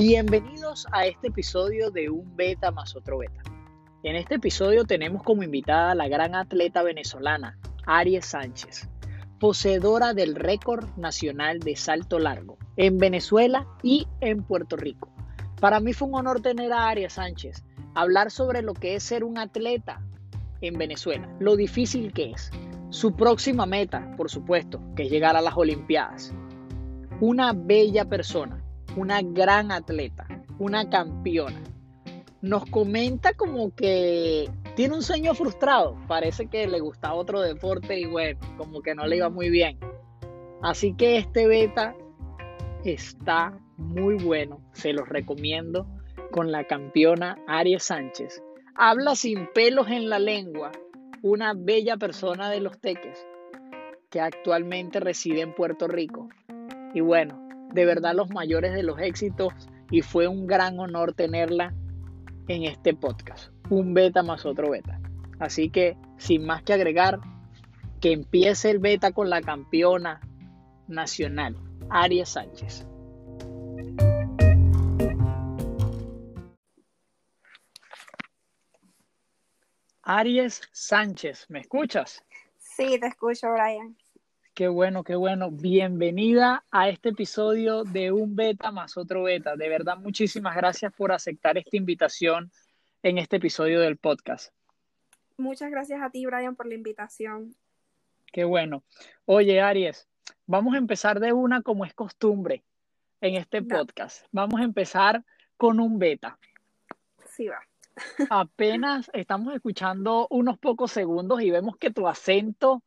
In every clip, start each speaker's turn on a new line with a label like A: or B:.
A: Bienvenidos a este episodio de Un Beta más otro Beta. En este episodio tenemos como invitada a la gran atleta venezolana, Aries Sánchez, poseedora del récord nacional de salto largo en Venezuela y en Puerto Rico. Para mí fue un honor tener a Aries Sánchez, hablar sobre lo que es ser un atleta en Venezuela, lo difícil que es, su próxima meta, por supuesto, que es llegar a las Olimpiadas. Una bella persona, una gran atleta, una campeona. Nos comenta como que tiene un sueño frustrado, parece que le gusta otro deporte y bueno, como que no le iba muy bien. Así que este beta está muy bueno, se los recomiendo con la campeona Aries Sánchez. Habla sin pelos en la lengua, una bella persona de los teques que actualmente reside en Puerto Rico. Y bueno, de verdad los mayores de los éxitos y fue un gran honor tenerla en este podcast. Un beta más otro beta. Así que, sin más que agregar, que empiece el beta con la campeona nacional, Aries Sánchez. Aries Sánchez, ¿me escuchas?
B: Sí, te escucho, Brian.
A: Qué bueno, qué bueno. Bienvenida a este episodio de Un Beta más otro Beta. De verdad, muchísimas gracias por aceptar esta invitación en este episodio del podcast.
B: Muchas gracias a ti, Brian, por la invitación.
A: Qué bueno. Oye, Aries, vamos a empezar de una como es costumbre en este podcast. Vamos a empezar con un beta.
B: Sí, va.
A: Apenas estamos escuchando unos pocos segundos y vemos que tu acento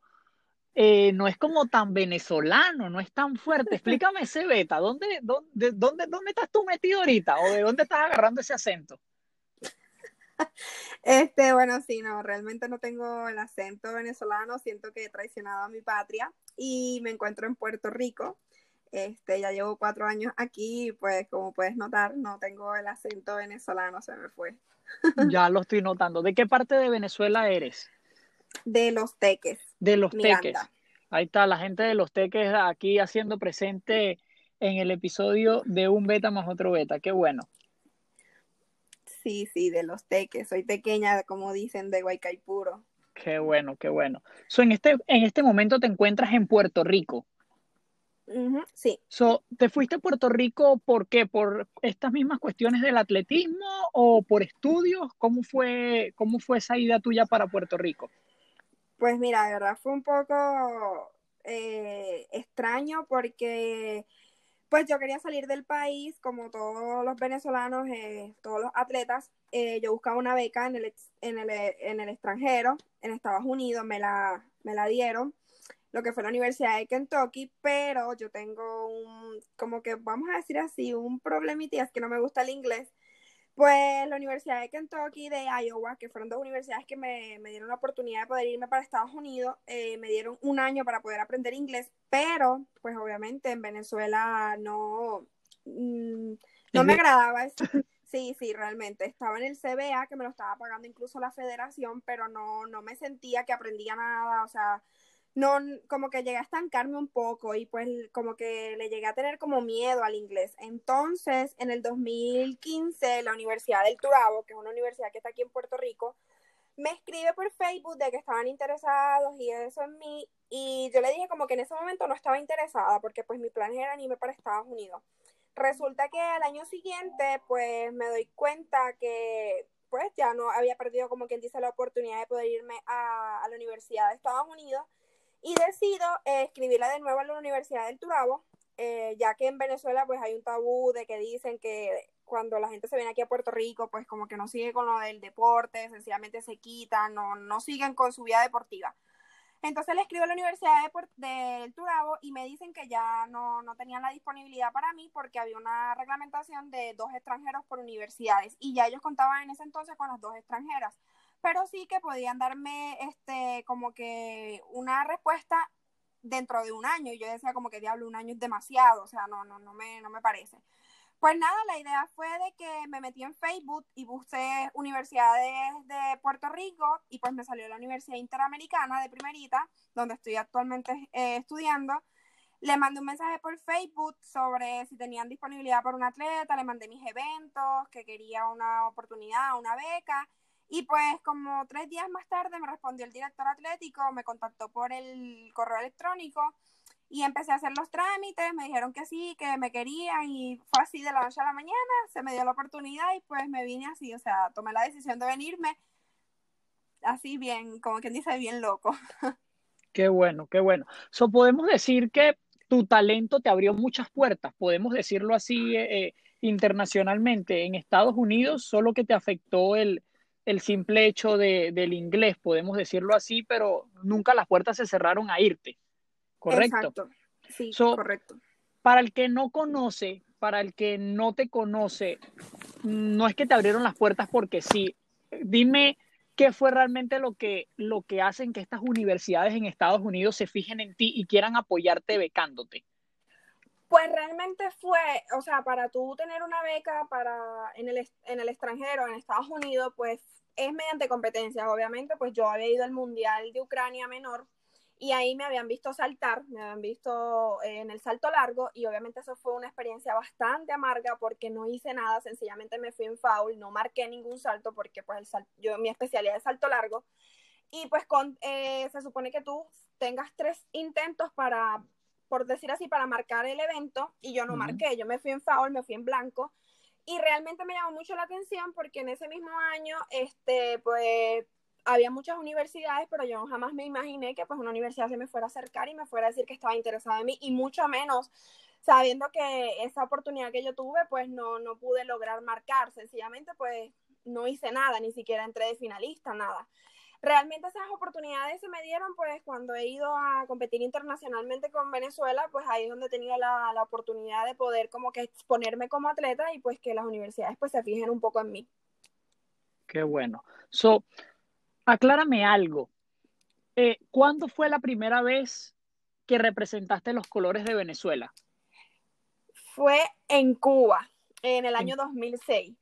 A: eh, no es como tan venezolano, no es tan fuerte. Explícame ese beta, ¿dónde, dónde, dónde, dónde estás tú metido ahorita? ¿O de dónde estás agarrando ese acento?
B: Este, bueno, sí, no, realmente no tengo el acento venezolano, siento que he traicionado a mi patria y me encuentro en Puerto Rico. Este, ya llevo cuatro años aquí, pues como puedes notar, no tengo el acento venezolano, se me fue.
A: Ya lo estoy notando. ¿De qué parte de Venezuela eres?
B: De los teques.
A: De los teques. Ahí está la gente de los teques aquí haciendo presente en el episodio de un beta más otro beta. Qué bueno.
B: Sí, sí, de los teques. Soy pequeña, como dicen, de Guaycaipuro.
A: Qué bueno, qué bueno. So, en, este, en este momento te encuentras en Puerto Rico.
B: sí.
A: So, ¿Te fuiste a Puerto Rico por qué? ¿Por estas mismas cuestiones del atletismo o por estudios? ¿Cómo fue, cómo fue esa ida tuya para Puerto Rico?
B: Pues mira, de verdad fue un poco eh, extraño porque pues yo quería salir del país como todos los venezolanos, eh, todos los atletas. Eh, yo buscaba una beca en el, en, el, en el extranjero, en Estados Unidos, me la, me la dieron, lo que fue la Universidad de Kentucky, pero yo tengo un, como que vamos a decir así, un problemita, es que no me gusta el inglés. Pues la Universidad de Kentucky de Iowa, que fueron dos universidades que me, dieron la oportunidad de poder irme para Estados Unidos, eh, me dieron un año para poder aprender inglés, pero pues obviamente en Venezuela no, mm, no me agradaba eso. Sí, sí, realmente. Estaba en el CBA, que me lo estaba pagando incluso la federación, pero no, no me sentía que aprendía nada, o sea, no, como que llegué a estancarme un poco y pues como que le llegué a tener como miedo al inglés. Entonces, en el 2015, la Universidad del Turabo, que es una universidad que está aquí en Puerto Rico, me escribe por Facebook de que estaban interesados y eso en mí. Y yo le dije como que en ese momento no estaba interesada porque pues mi plan era irme para Estados Unidos. Resulta que al año siguiente pues me doy cuenta que pues ya no había perdido como quien dice la oportunidad de poder irme a, a la Universidad de Estados Unidos y decido eh, escribirla de nuevo a la Universidad del Turabo, eh, ya que en Venezuela pues hay un tabú de que dicen que cuando la gente se viene aquí a Puerto Rico, pues como que no sigue con lo del deporte, sencillamente se quitan, no, no siguen con su vida deportiva. Entonces le escribo a la Universidad de del Turabo y me dicen que ya no, no, tenían la disponibilidad para mí porque había una reglamentación de dos extranjeros por universidades y ya ellos contaban en ese entonces con las dos extranjeras pero sí que podían darme este como que una respuesta dentro de un año. Y yo decía como que diablo, un año es demasiado, o sea, no, no, no me, no me parece. Pues nada, la idea fue de que me metí en Facebook y busqué universidades de Puerto Rico y pues me salió la Universidad Interamericana de Primerita, donde estoy actualmente eh, estudiando. le mandé un mensaje por Facebook sobre si tenían disponibilidad para un atleta, le mandé mis eventos, que quería una oportunidad, una beca. Y pues como tres días más tarde me respondió el director atlético, me contactó por el correo electrónico y empecé a hacer los trámites, me dijeron que sí, que me querían y fue así de la noche a la mañana, se me dio la oportunidad y pues me vine así, o sea, tomé la decisión de venirme así bien, como quien dice, bien loco.
A: Qué bueno, qué bueno. So, podemos decir que tu talento te abrió muchas puertas, podemos decirlo así eh, eh, internacionalmente. En Estados Unidos solo que te afectó el, el simple hecho de, del inglés, podemos decirlo así, pero nunca las puertas se cerraron a irte. ¿Correcto?
B: Exacto. Sí, correcto.
A: Para el que no conoce, para el que no te conoce, no es que te abrieron las puertas porque sí. Dime qué fue realmente lo que, lo que hacen que estas universidades en Estados Unidos se fijen en ti y quieran apoyarte becándote?
B: Pues realmente fue, o sea, para tú tener una beca para en el, en el extranjero, en Estados Unidos, pues es mediante competencias. Obviamente, pues yo había ido al Mundial de Ucrania menor y ahí me habían visto saltar, me habían visto eh, en el salto largo y obviamente eso fue una experiencia bastante amarga porque no hice nada, sencillamente me fui en foul, no marqué ningún salto porque pues el yo mi especialidad es salto largo y pues con, eh, se supone que tú tengas tres intentos para, por decir así, para marcar el evento y yo no marqué, yo me fui en foul, me fui en blanco y realmente me llamó mucho la atención porque en ese mismo año, este, pues había muchas universidades, pero yo jamás me imaginé que pues una universidad se me fuera a acercar y me fuera a decir que estaba interesada en mí y mucho menos sabiendo que esa oportunidad que yo tuve pues no, no pude lograr marcar, sencillamente pues no hice nada, ni siquiera entré de finalista, nada. Realmente esas oportunidades se me dieron pues cuando he ido a competir internacionalmente con Venezuela, pues ahí es donde he tenido la, la oportunidad de poder como que exponerme como atleta y pues que las universidades pues se fijen un poco en mí.
A: Qué bueno. So, aclárame algo. Eh, ¿Cuándo fue la primera vez que representaste los colores de Venezuela?
B: Fue en Cuba, en el año 2006.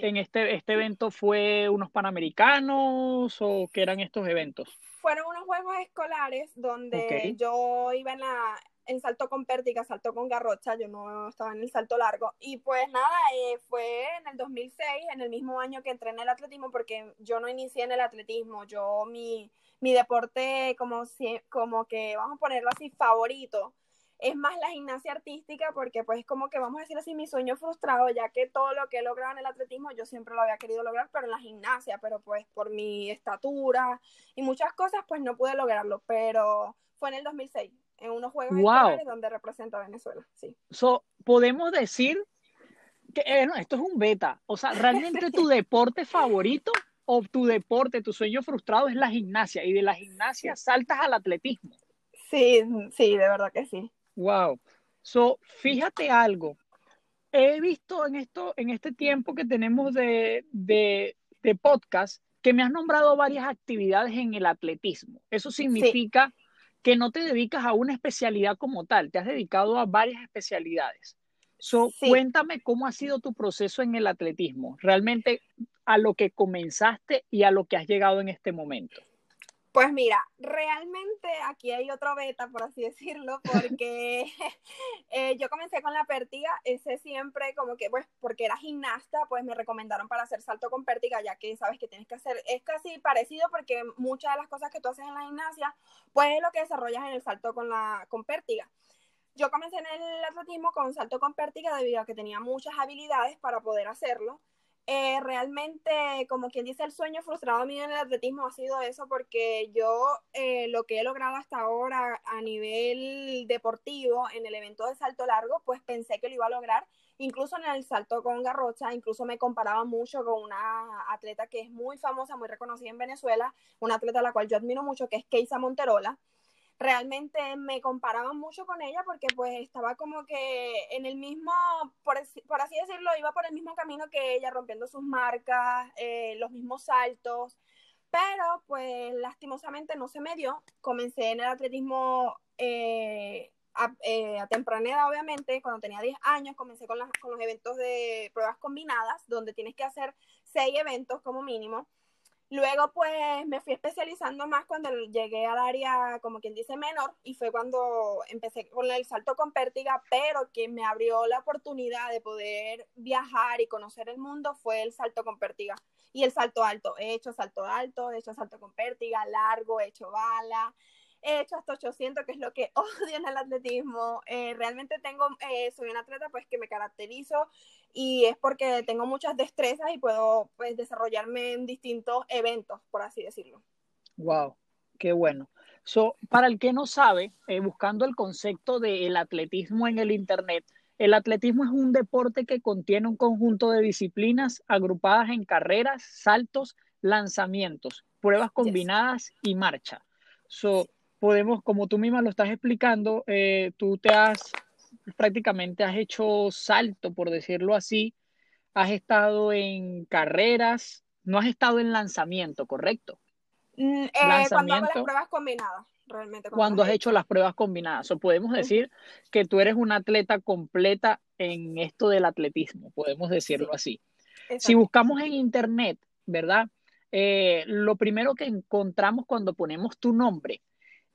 A: ¿En este, este evento fue unos panamericanos o qué eran estos eventos?
B: Fueron unos juegos escolares donde yo iba en la, en salto con pértiga, salto con garrocha, yo no estaba en el salto largo. Y pues nada, eh, fue en el 2006, en el mismo año que entré en el atletismo, porque yo no inicié en el atletismo, yo mi, mi deporte como, como que, vamos a ponerlo así, favorito, es más la gimnasia artística, porque pues como que vamos a decir así, mi sueño frustrado, ya que todo lo que he logrado en el atletismo yo siempre lo había querido lograr, pero en la gimnasia, pero pues por mi estatura y muchas cosas, pues no pude lograrlo, pero fue en el 2006 en unos juegos donde representa a Venezuela. Sí.
A: So, podemos decir que eh, esto es un beta. O sea, realmente tu deporte favorito o tu deporte, tu sueño frustrado es la gimnasia y de la gimnasia saltas al atletismo.
B: Sí, sí, de verdad que sí.
A: Wow. So, fíjate algo. He visto en esto, en este tiempo que tenemos de, de, de podcast, que me has nombrado varias actividades en el atletismo. Eso significa que no te dedicas a una especialidad como tal, te has dedicado a varias especialidades. So, Cuéntame cómo ha sido tu proceso en el atletismo, realmente a lo que comenzaste y a lo que has llegado en este momento.
B: Pues mira, realmente aquí hay otro beta, por así decirlo, porque eh, yo comencé con la pértiga, ese siempre como que, pues, porque era gimnasta, pues me recomendaron para hacer salto con pértiga, ya que sabes que tienes que hacer, es casi parecido porque muchas de las cosas que tú haces en la gimnasia, pues es lo que desarrollas en el salto con la con pértiga. Yo comencé en el atletismo con salto con pértiga debido a que tenía muchas habilidades para poder hacerlo. Eh, realmente, como quien dice, el sueño frustrado mío en el atletismo ha sido eso, porque yo eh, lo que he logrado hasta ahora a nivel deportivo en el evento de salto largo, pues pensé que lo iba a lograr. Incluso en el salto con garrocha, incluso me comparaba mucho con una atleta que es muy famosa, muy reconocida en Venezuela, una atleta a la cual yo admiro mucho, que es Keisa Monterola realmente me comparaba mucho con ella porque pues estaba como que en el mismo, por, así decirlo, iba por el mismo camino que ella, rompiendo sus marcas, eh, los mismos saltos, pero pues lastimosamente no se me dio. Comencé en el atletismo eh, eh, a, temprana edad, obviamente, cuando tenía 10 años, comencé con, las, con los eventos de pruebas combinadas, donde tienes que hacer 6 eventos como mínimo Luego, pues, me fui especializando más cuando llegué al área, como quien dice, menor, y fue cuando empecé con el salto con pértiga, pero que me abrió la oportunidad de poder viajar y conocer el mundo fue el salto con pértiga y el salto alto. He hecho salto alto, he hecho salto con pértiga, largo, he hecho bala, he hecho hasta 800, que es lo que odio en el atletismo. Eh, realmente tengo, eh, soy un atleta pues que me caracterizo y es porque tengo muchas destrezas y puedo pues, desarrollarme en distintos eventos, por así decirlo.
A: Wow, qué bueno. So, para el que no sabe, eh, buscando el concepto del atletismo en el Internet, el atletismo es un deporte que contiene un conjunto de disciplinas agrupadas en carreras, saltos, lanzamientos, pruebas combinadas y marcha. So, podemos, como tú misma lo estás explicando, eh, tú te has prácticamente has hecho salto, por decirlo así, has estado en carreras, no has estado en lanzamiento, ¿correcto?
B: Mm, eh, cuando hago las pruebas combinadas, realmente.
A: Cuando, has hecho las pruebas combinadas, o podemos decir que tú eres una atleta completa en esto del atletismo, podemos decirlo así. Si buscamos en internet, ¿verdad? Eh, lo primero que encontramos cuando ponemos tu nombre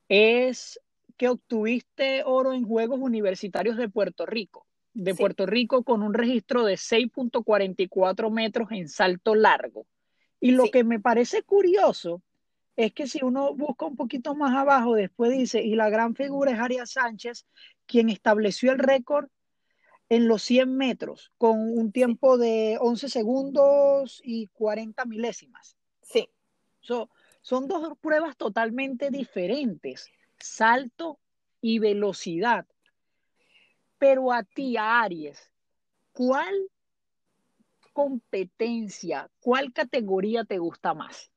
A: es que obtuviste oro en Juegos Universitarios de Puerto Rico, de Puerto Rico con un registro de 6.44 metros en salto largo. Y lo que me parece curioso es que si uno busca un poquito más abajo, después dice, y la gran figura es Arias Sánchez, quien estableció el récord en los 100 metros con un tiempo de 11 segundos y 40 milésimas.
B: Sí.
A: Son dos pruebas totalmente diferentes salto y velocidad. Pero a ti, Aries, ¿cuál competencia, cuál categoría te gusta más?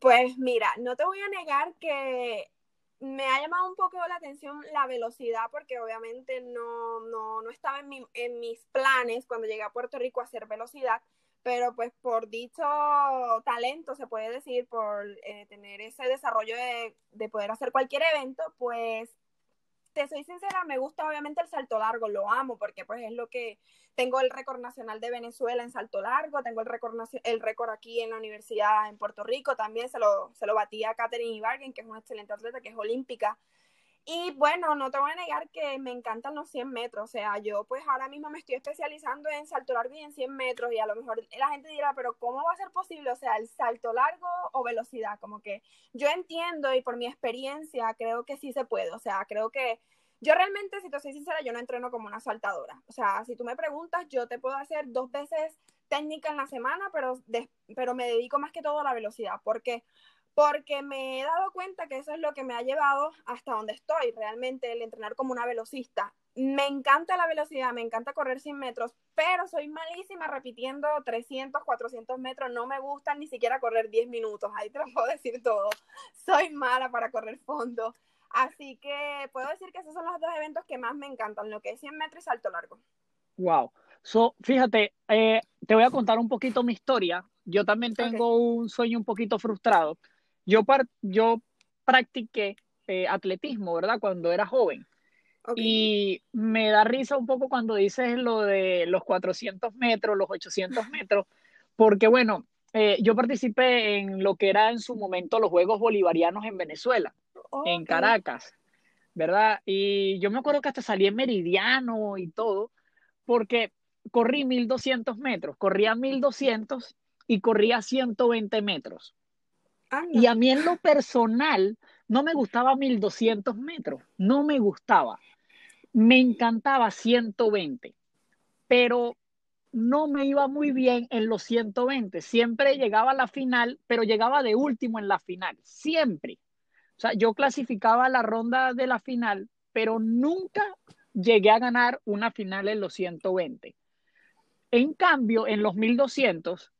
B: Pues mira, no te voy a negar que me ha llamado un poco la atención la velocidad porque obviamente no, no, no estaba en, en mis planes cuando llegué a Puerto Rico a hacer velocidad, pero pues por dicho talento, se puede decir, por eh, tener ese desarrollo de, de, poder hacer cualquier evento, pues te soy sincera, me gusta obviamente el salto largo, lo amo porque pues es lo que tengo el récord nacional de Venezuela en salto largo, tengo el récord el récord aquí en la universidad en Puerto Rico, también se lo, se lo batí a Katherine Ibargen, que es una excelente atleta, que es olímpica, y bueno, no te voy a negar que me encantan los 100 metros. O sea, yo pues ahora mismo me estoy especializando en salto largo y en 100 metros. Y a lo mejor la gente dirá, pero ¿cómo va a ser posible? O sea, el salto largo o velocidad. Como que yo entiendo y por mi experiencia creo que sí se puede. O sea, creo que yo realmente, si te soy sincera, yo no entreno como una saltadora. O sea, si tú me preguntas, yo te puedo hacer dos veces técnica en la semana, pero, pero me dedico más que todo a la velocidad. Porque porque me he dado cuenta que eso es lo que me ha llevado hasta donde estoy, realmente el entrenar como una velocista. Me encanta la velocidad, me encanta correr 100 metros, pero soy malísima repitiendo 300, 400 metros, no me gusta ni siquiera correr 10 minutos, ahí te lo puedo decir todo. Soy mala para correr fondo. Así que puedo decir que esos son los dos eventos que más me encantan, lo que es 100 metros y salto largo.
A: Wow. So, fíjate, eh, te voy a contar un poquito mi historia. Yo también tengo un sueño un poquito frustrado yo, yo practiqué eh, atletismo, ¿verdad? Cuando era joven. Y me da risa un poco cuando dices lo de los 400 metros, los 800 metros, porque bueno, eh, yo participé en lo que era en su momento los Juegos Bolivarianos en Venezuela, en Caracas, ¿verdad? Y yo me acuerdo que hasta salí en meridiano y todo, porque corrí 1200 metros, corría 1200 y corría 120 metros. Y a mí en lo personal no me gustaba 1200 metros, no me gustaba. Me encantaba 120, pero no me iba muy bien en los 120. Siempre llegaba a la final, pero llegaba de último en la final, siempre. O sea, yo clasificaba la ronda de la final, pero nunca llegué a ganar una final en los 120. En cambio, en los 1200,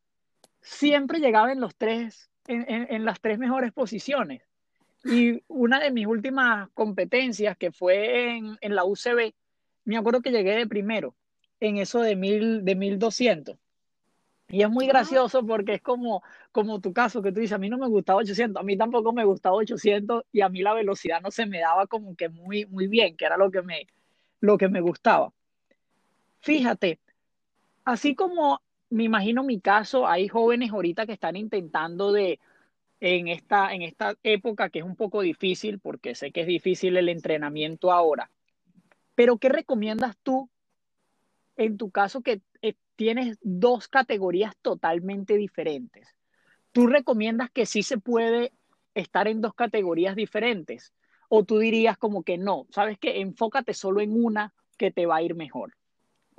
A: siempre llegaba en los tres en, las tres mejores posiciones. Y una de mis últimas competencias, que fue en, en, la UCB, me acuerdo que llegué de primero en eso de, mil, de 1200. Y es muy gracioso porque es como, como tu caso, que tú dices, a mí no me gustaba 800, a mí tampoco me gustaba 800 y a mí la velocidad no se me daba como que muy, muy bien, que era lo que me, lo que me gustaba. Fíjate, así como me imagino mi caso, hay jóvenes ahorita que están intentando de, en esta, en esta época que es un poco difícil, porque sé que es difícil el entrenamiento ahora, pero ¿qué recomiendas tú en tu caso que eh, tienes dos categorías totalmente diferentes? ¿Tú recomiendas que sí se puede estar en dos categorías diferentes? ¿O tú dirías como que no? ¿Sabes que Enfócate solo en una que te va a ir mejor.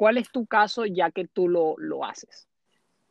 A: ¿Cuál es tu caso ya que tú lo, lo haces?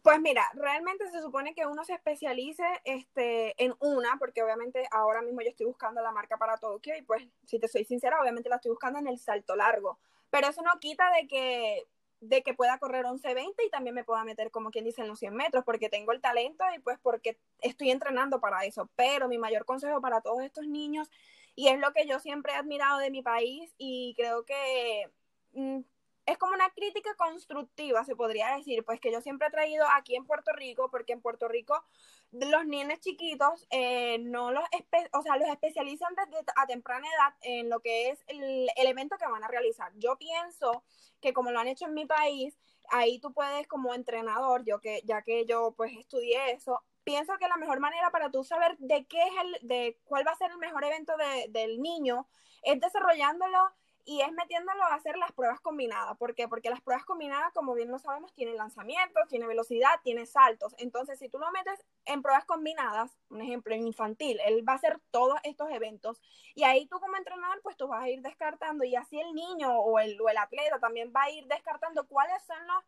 B: Pues mira, realmente se supone que uno se especialice este, en una, porque obviamente ahora mismo yo estoy buscando la marca para Tokio y pues, si te soy sincera, obviamente la estoy buscando en el salto largo. Pero eso no quita de que, de que pueda correr 11-20 y también me pueda meter, como quien dice, en los 100 metros, porque tengo el talento y pues porque estoy entrenando para eso. Pero mi mayor consejo para todos estos niños, y es lo que yo siempre he admirado de mi país y creo que Mm, es como una crítica constructiva, se podría decir, pues que yo siempre he traído aquí en Puerto Rico, porque en Puerto Rico los niños chiquitos eh, no los, o sea, los especializan desde a temprana edad en lo que es el, el, evento que van a realizar. Yo pienso que como lo han hecho en mi país, ahí tú puedes como entrenador, yo que ya que yo pues estudié eso, pienso que la mejor manera para tú saber de qué es el, de cuál va a ser el mejor evento de, del niño es desarrollándolo y es metiéndolo a hacer las pruebas combinadas. ¿Por qué? Porque las pruebas combinadas, como bien lo sabemos, tienen lanzamientos, tiene velocidad, tiene saltos. Entonces, si tú lo metes en pruebas combinadas, un ejemplo, en infantil, él va a hacer todos estos eventos y ahí tú como entrenador, pues tú vas a ir descartando y así el niño o el, o el atleta también va a ir descartando cuáles son los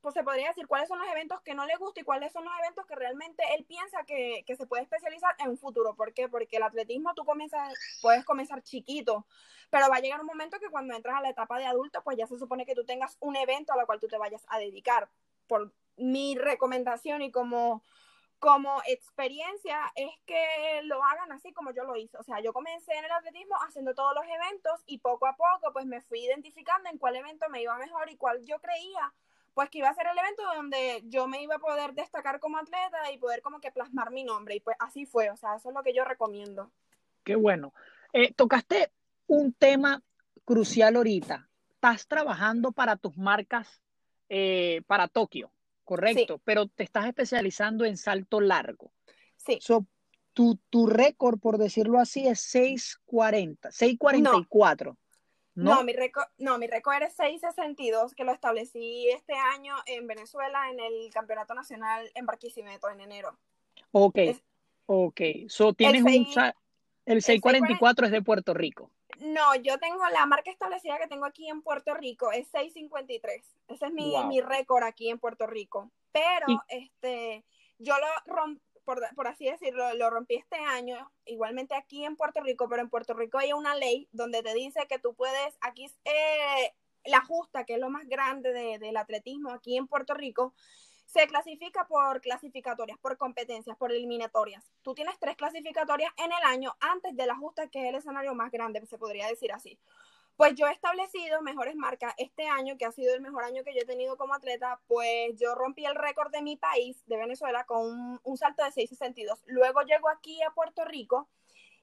B: pues se podría decir cuáles son los eventos que no le gusta y cuáles son los eventos que realmente él piensa que, que, se puede especializar en un futuro. ¿Por qué? Porque el atletismo tú comienzas, puedes comenzar chiquito, pero va a llegar un momento que cuando entras a la etapa de adulto, pues ya se supone que tú tengas un evento a lo cual tú te vayas a dedicar. Por mi recomendación y como, como experiencia es que lo hagan así como yo lo hice. O sea, yo comencé en el atletismo haciendo todos los eventos y poco a poco pues me fui identificando en cuál evento me iba mejor y cuál yo creía pues que iba a ser el evento donde yo me iba a poder destacar como atleta y poder como que plasmar mi nombre. Y pues así fue, o sea, eso es lo que yo recomiendo.
A: Qué bueno. Eh, tocaste un tema crucial ahorita. Estás trabajando para tus marcas eh, para Tokio, correcto, pero te estás especializando en salto largo.
B: Sí.
A: tu, tu récord, por decirlo así, es 640, 644.
B: No, no mi récord no, mi récord es 662, que lo establecí este año en Venezuela en el Campeonato Nacional en Barquisimeto en enero.
A: Ok, ok. So, tienes un... El 644 es de Puerto Rico.
B: No, yo tengo la marca establecida que tengo aquí en Puerto Rico, es 653. Ese es mi, mi récord aquí en Puerto Rico. Pero este, yo lo rompí, por, así decirlo, lo rompí este año, igualmente aquí en Puerto Rico, pero en Puerto Rico hay una ley donde te dice que tú puedes, aquí eh, la justa, que es lo más grande de, del atletismo aquí en Puerto Rico, se clasifica por clasificatorias, por competencias, por eliminatorias. Tú tienes tres clasificatorias en el año antes de la justa, que es el escenario más grande, se podría decir así. Pues yo he establecido mejores marcas este año, que ha sido el mejor año que yo he tenido como atleta, pues yo rompí el récord de mi país, de Venezuela, con un, salto de 6.62. Luego llego aquí a Puerto Rico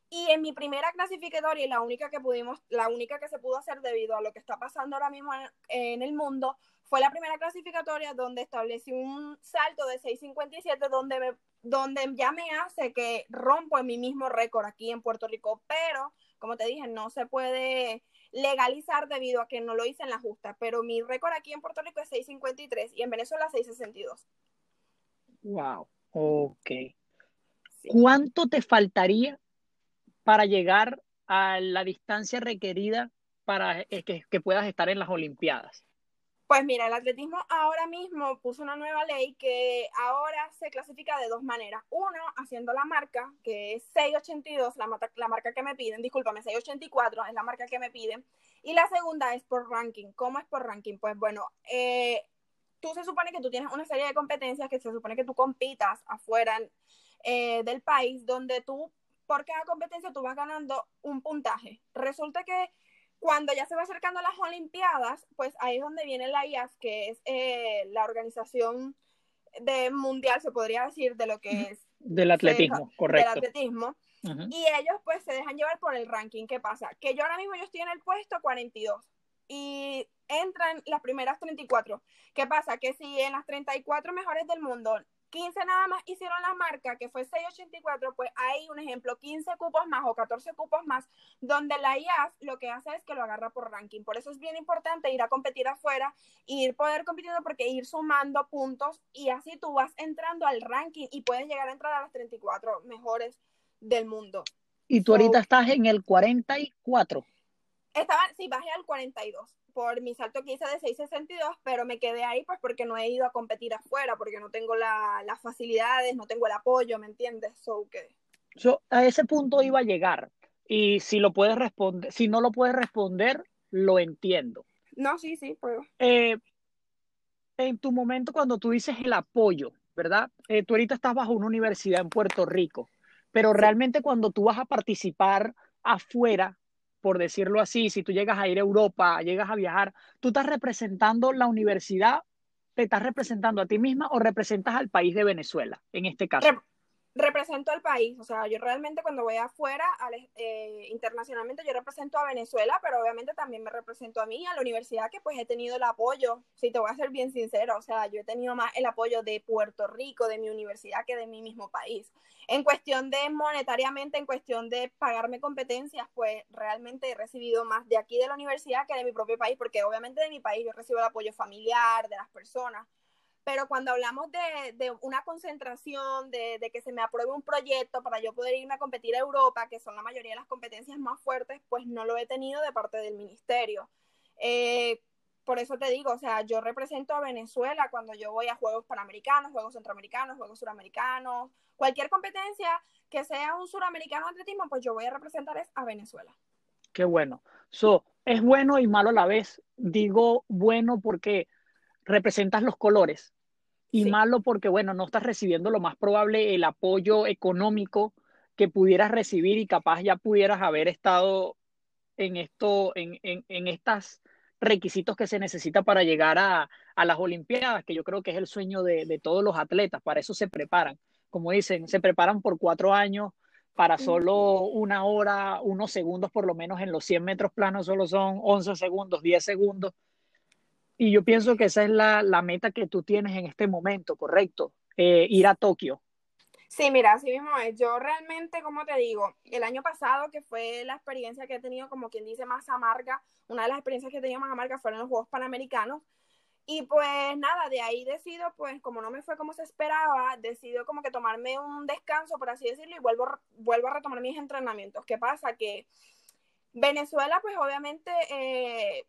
B: y en mi primera clasificatoria y la única que pudimos, la única que se pudo hacer debido a lo que está pasando ahora mismo en el mundo, fue la primera clasificatoria donde establecí un salto de 6.57 donde, donde ya me hace que rompo en mi mismo récord aquí en Puerto Rico, pero como te dije, no se puede legalizar debido a que no lo hice en la justa, pero mi récord aquí en Puerto Rico es 6.53 y en Venezuela 6.62.
A: Wow, ok. ¿Cuánto te faltaría para llegar a la distancia requerida para que, que puedas estar en las Olimpiadas?
B: Pues mira, el atletismo ahora mismo puso una nueva ley que ahora se clasifica de dos maneras. Uno, haciendo la marca, que es 682, la, la marca que me piden, discúlpame, 684 es la marca que me piden. Y la segunda es por ranking. ¿Cómo es por ranking? Pues bueno, eh, tú se supone que tú tienes una serie de competencias que se supone que tú compitas afuera eh, del país, donde tú, por cada competencia, tú vas ganando un puntaje. Resulta que cuando ya se va acercando a las Olimpiadas, pues ahí es donde viene la IAS, que es eh, la organización de mundial, se podría decir, de lo que es...
A: Del atletismo, correcto.
B: Del atletismo. Y ellos pues se dejan llevar por el ranking. ¿Qué pasa? Que yo ahora mismo yo estoy en el puesto 42. y entran las primeras 34. ¿Qué pasa? Que si en las 34 mejores del mundo 15 nada más hicieron la marca, que fue 684, pues hay un ejemplo, 15 cupos más o 14 cupos más, donde la IAF lo que hace es que lo agarra por ranking. Por eso es bien importante ir a competir afuera, ir poder compitiendo porque ir sumando puntos y así tú vas entrando al ranking y puedes llegar a entrar a las 34 mejores del mundo.
A: Y tú ahorita estás en el 44.
B: Estaba, sí, bajé al 42 por mi salto que hice de 6.62, pero me quedé ahí pues porque no he ido a competir afuera, porque no tengo las facilidades, no tengo el apoyo, ¿me entiendes? So que...
A: Yo a ese punto iba a llegar y si lo puedes responder, si no lo puedes responder, lo entiendo.
B: No, sí, sí, puedo.
A: Eh, en tu momento cuando tú dices el apoyo, ¿verdad? Eh, tú ahorita estás bajo una universidad en Puerto Rico, pero realmente cuando tú vas a participar afuera, por decirlo así, si tú llegas a ir a Europa, llegas a viajar, tú estás representando la universidad, te estás representando a ti misma o representas al país de Venezuela, en este caso
B: represento al país, o sea, yo realmente cuando voy afuera, eh, internacionalmente, yo represento a Venezuela, pero obviamente también me represento a mí, a la universidad, que pues he tenido el apoyo, si te voy a ser bien sincero, o sea, yo he tenido más el apoyo de Puerto Rico, de mi universidad, que de mi mismo país. En cuestión de monetariamente, en cuestión de pagarme competencias, pues realmente he recibido más de aquí de la universidad que de mi propio país, porque obviamente de mi país yo recibo el apoyo familiar, de las personas, pero cuando hablamos de, una concentración, de, que se me apruebe un proyecto para yo poder irme a competir a Europa, que son la mayoría de las competencias más fuertes, pues no lo he tenido de parte del ministerio. Eh, por eso te digo, o sea, yo represento a Venezuela cuando yo voy a Juegos Panamericanos, Juegos Centroamericanos, Juegos Suramericanos, cualquier competencia que sea un suramericano atletismo, pues yo voy a representar es a Venezuela.
A: Qué bueno. So, es bueno y malo a la vez. Digo bueno porque representas los colores y malo porque, bueno, no estás recibiendo lo más probable el apoyo económico que pudieras recibir y capaz ya pudieras haber estado en esto, en, en, en estos requisitos que se necesita para llegar a, a, las Olimpiadas, que yo creo que es el sueño de, de, todos los atletas, para eso se preparan. Como dicen, se preparan por cuatro años para solo una hora, unos segundos por lo menos en los 100 metros planos, solo son 11 segundos, 10 segundos y yo pienso que esa es la, la meta que tú tienes en este momento, ¿correcto? Eh, ir a Tokio.
B: Sí, mira, así mismo es. Yo realmente, como te digo, el año pasado, que fue la experiencia que he tenido, como quien dice, más amarga, una de las experiencias que he tenido más amarga fueron los Juegos Panamericanos. Y pues nada, de ahí decido, pues como no me fue como se esperaba, decido como que tomarme un descanso, por así decirlo, y vuelvo, vuelvo a retomar mis entrenamientos. ¿Qué pasa? Que Venezuela, pues obviamente... Eh,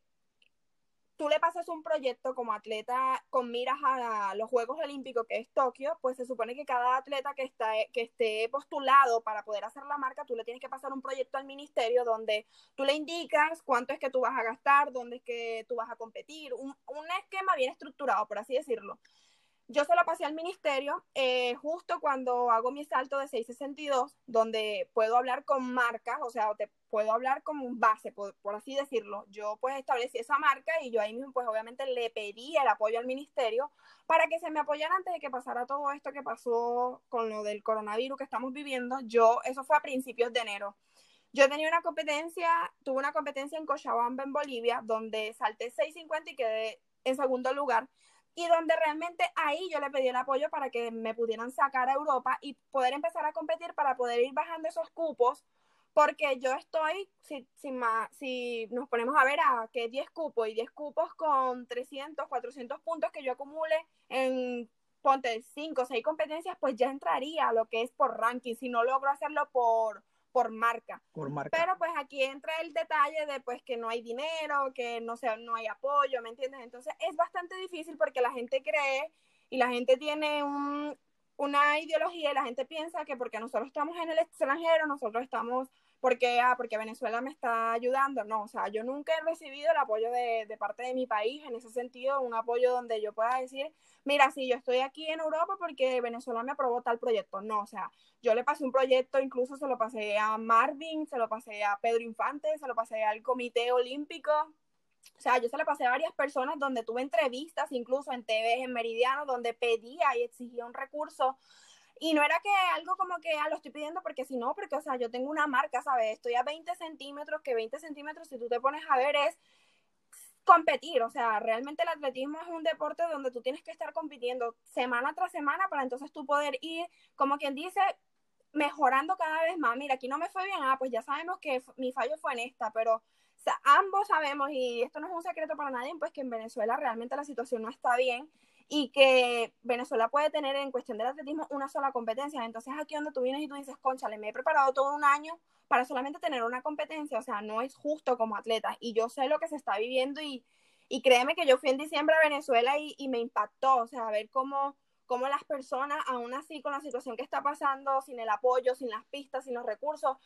B: tú le pasas un proyecto como atleta con miras a los Juegos Olímpicos, que es Tokio, pues se supone que cada atleta que, está, que esté postulado para poder hacer la marca, tú le tienes que pasar un proyecto al ministerio donde tú le indicas cuánto es que tú vas a gastar, dónde es que tú vas a competir, un, un esquema bien estructurado, por así decirlo. Yo se lo pasé al ministerio eh, justo cuando hago mi salto de 662, donde puedo hablar con marcas, o sea, te puedo hablar como base, por, por, así decirlo. Yo pues establecí esa marca y yo ahí mismo pues obviamente le pedí el apoyo al ministerio para que se me apoyara antes de que pasara todo esto que pasó con lo del coronavirus que estamos viviendo. Yo, eso fue a principios de enero. Yo tenía una competencia, tuve una competencia en Cochabamba, en Bolivia, donde salté 650 y quedé en segundo lugar y donde realmente ahí yo le pedí el apoyo para que me pudieran sacar a Europa y poder empezar a competir para poder ir bajando esos cupos, porque yo estoy, si, si, si nos ponemos a ver a que 10 cupos y 10 cupos con 300, 400 puntos que yo acumule en, ponte, 5 o 6 competencias, pues ya entraría a lo que es por ranking, si no logro hacerlo por por marca.
A: Por marca.
B: Pero pues aquí entra el detalle de pues que no hay dinero, que no, sea, no hay apoyo, ¿me entiendes? Entonces es bastante difícil porque la gente cree y la gente tiene un, una ideología y la gente piensa que porque nosotros estamos en el extranjero, nosotros estamos porque, ah, porque Venezuela me está ayudando. No, o sea, yo nunca he recibido el apoyo de, de, parte de mi país, en ese sentido, un apoyo donde yo pueda decir, mira, sí, yo estoy aquí en Europa porque Venezuela me aprobó tal proyecto. No, o sea, yo le pasé un proyecto, incluso se lo pasé a Marvin, se lo pasé a Pedro Infante, se lo pasé al Comité Olímpico. O sea, yo se lo pasé a varias personas donde tuve entrevistas, incluso en TV, en Meridiano, donde pedía y exigía un recurso y no era que algo como que ah, lo estoy pidiendo porque si no, porque, o sea, yo tengo una marca, ¿sabes? Estoy a 20 centímetros, que 20 centímetros, si tú te pones a ver, es competir, o sea, realmente el atletismo es un deporte donde tú tienes que estar compitiendo semana tras semana para entonces tú poder ir, como quien dice, mejorando cada vez más. Mira, aquí no me fue bien, ah, pues ya sabemos que mi fallo fue en esta, pero ambos sabemos, y esto no es un secreto para nadie, pues que en Venezuela realmente la situación no está bien y que Venezuela puede tener en cuestión del atletismo una sola competencia. Entonces aquí donde tú vienes y tú dices, conchale, me he preparado todo un año para solamente tener una competencia, o sea, no es justo como atleta. Y yo sé lo que se está viviendo y, y créeme que yo fui en diciembre a Venezuela y, y me impactó, o sea, ver cómo cómo las personas, aún así con la situación que está pasando, sin el apoyo, sin las pistas, sin los recursos,